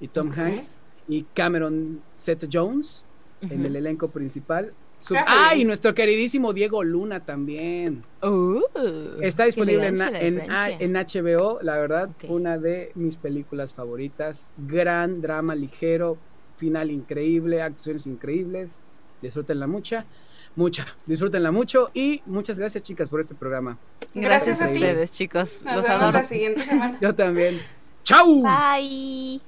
y Tom Hanks y Cameron Seth Jones en el elenco principal. Ah, y nuestro queridísimo Diego Luna también. Uh, Está disponible en, HBO, la verdad, una de mis películas favoritas. Gran drama ligero, final increíble, acciones increíbles. Disfrútenla mucha, mucha, disfrútenla mucho y muchas gracias chicas por este programa. Gracias, a ustedes chicos. Nos vemos la siguiente semana. Yo también. ¡Chao! Bye.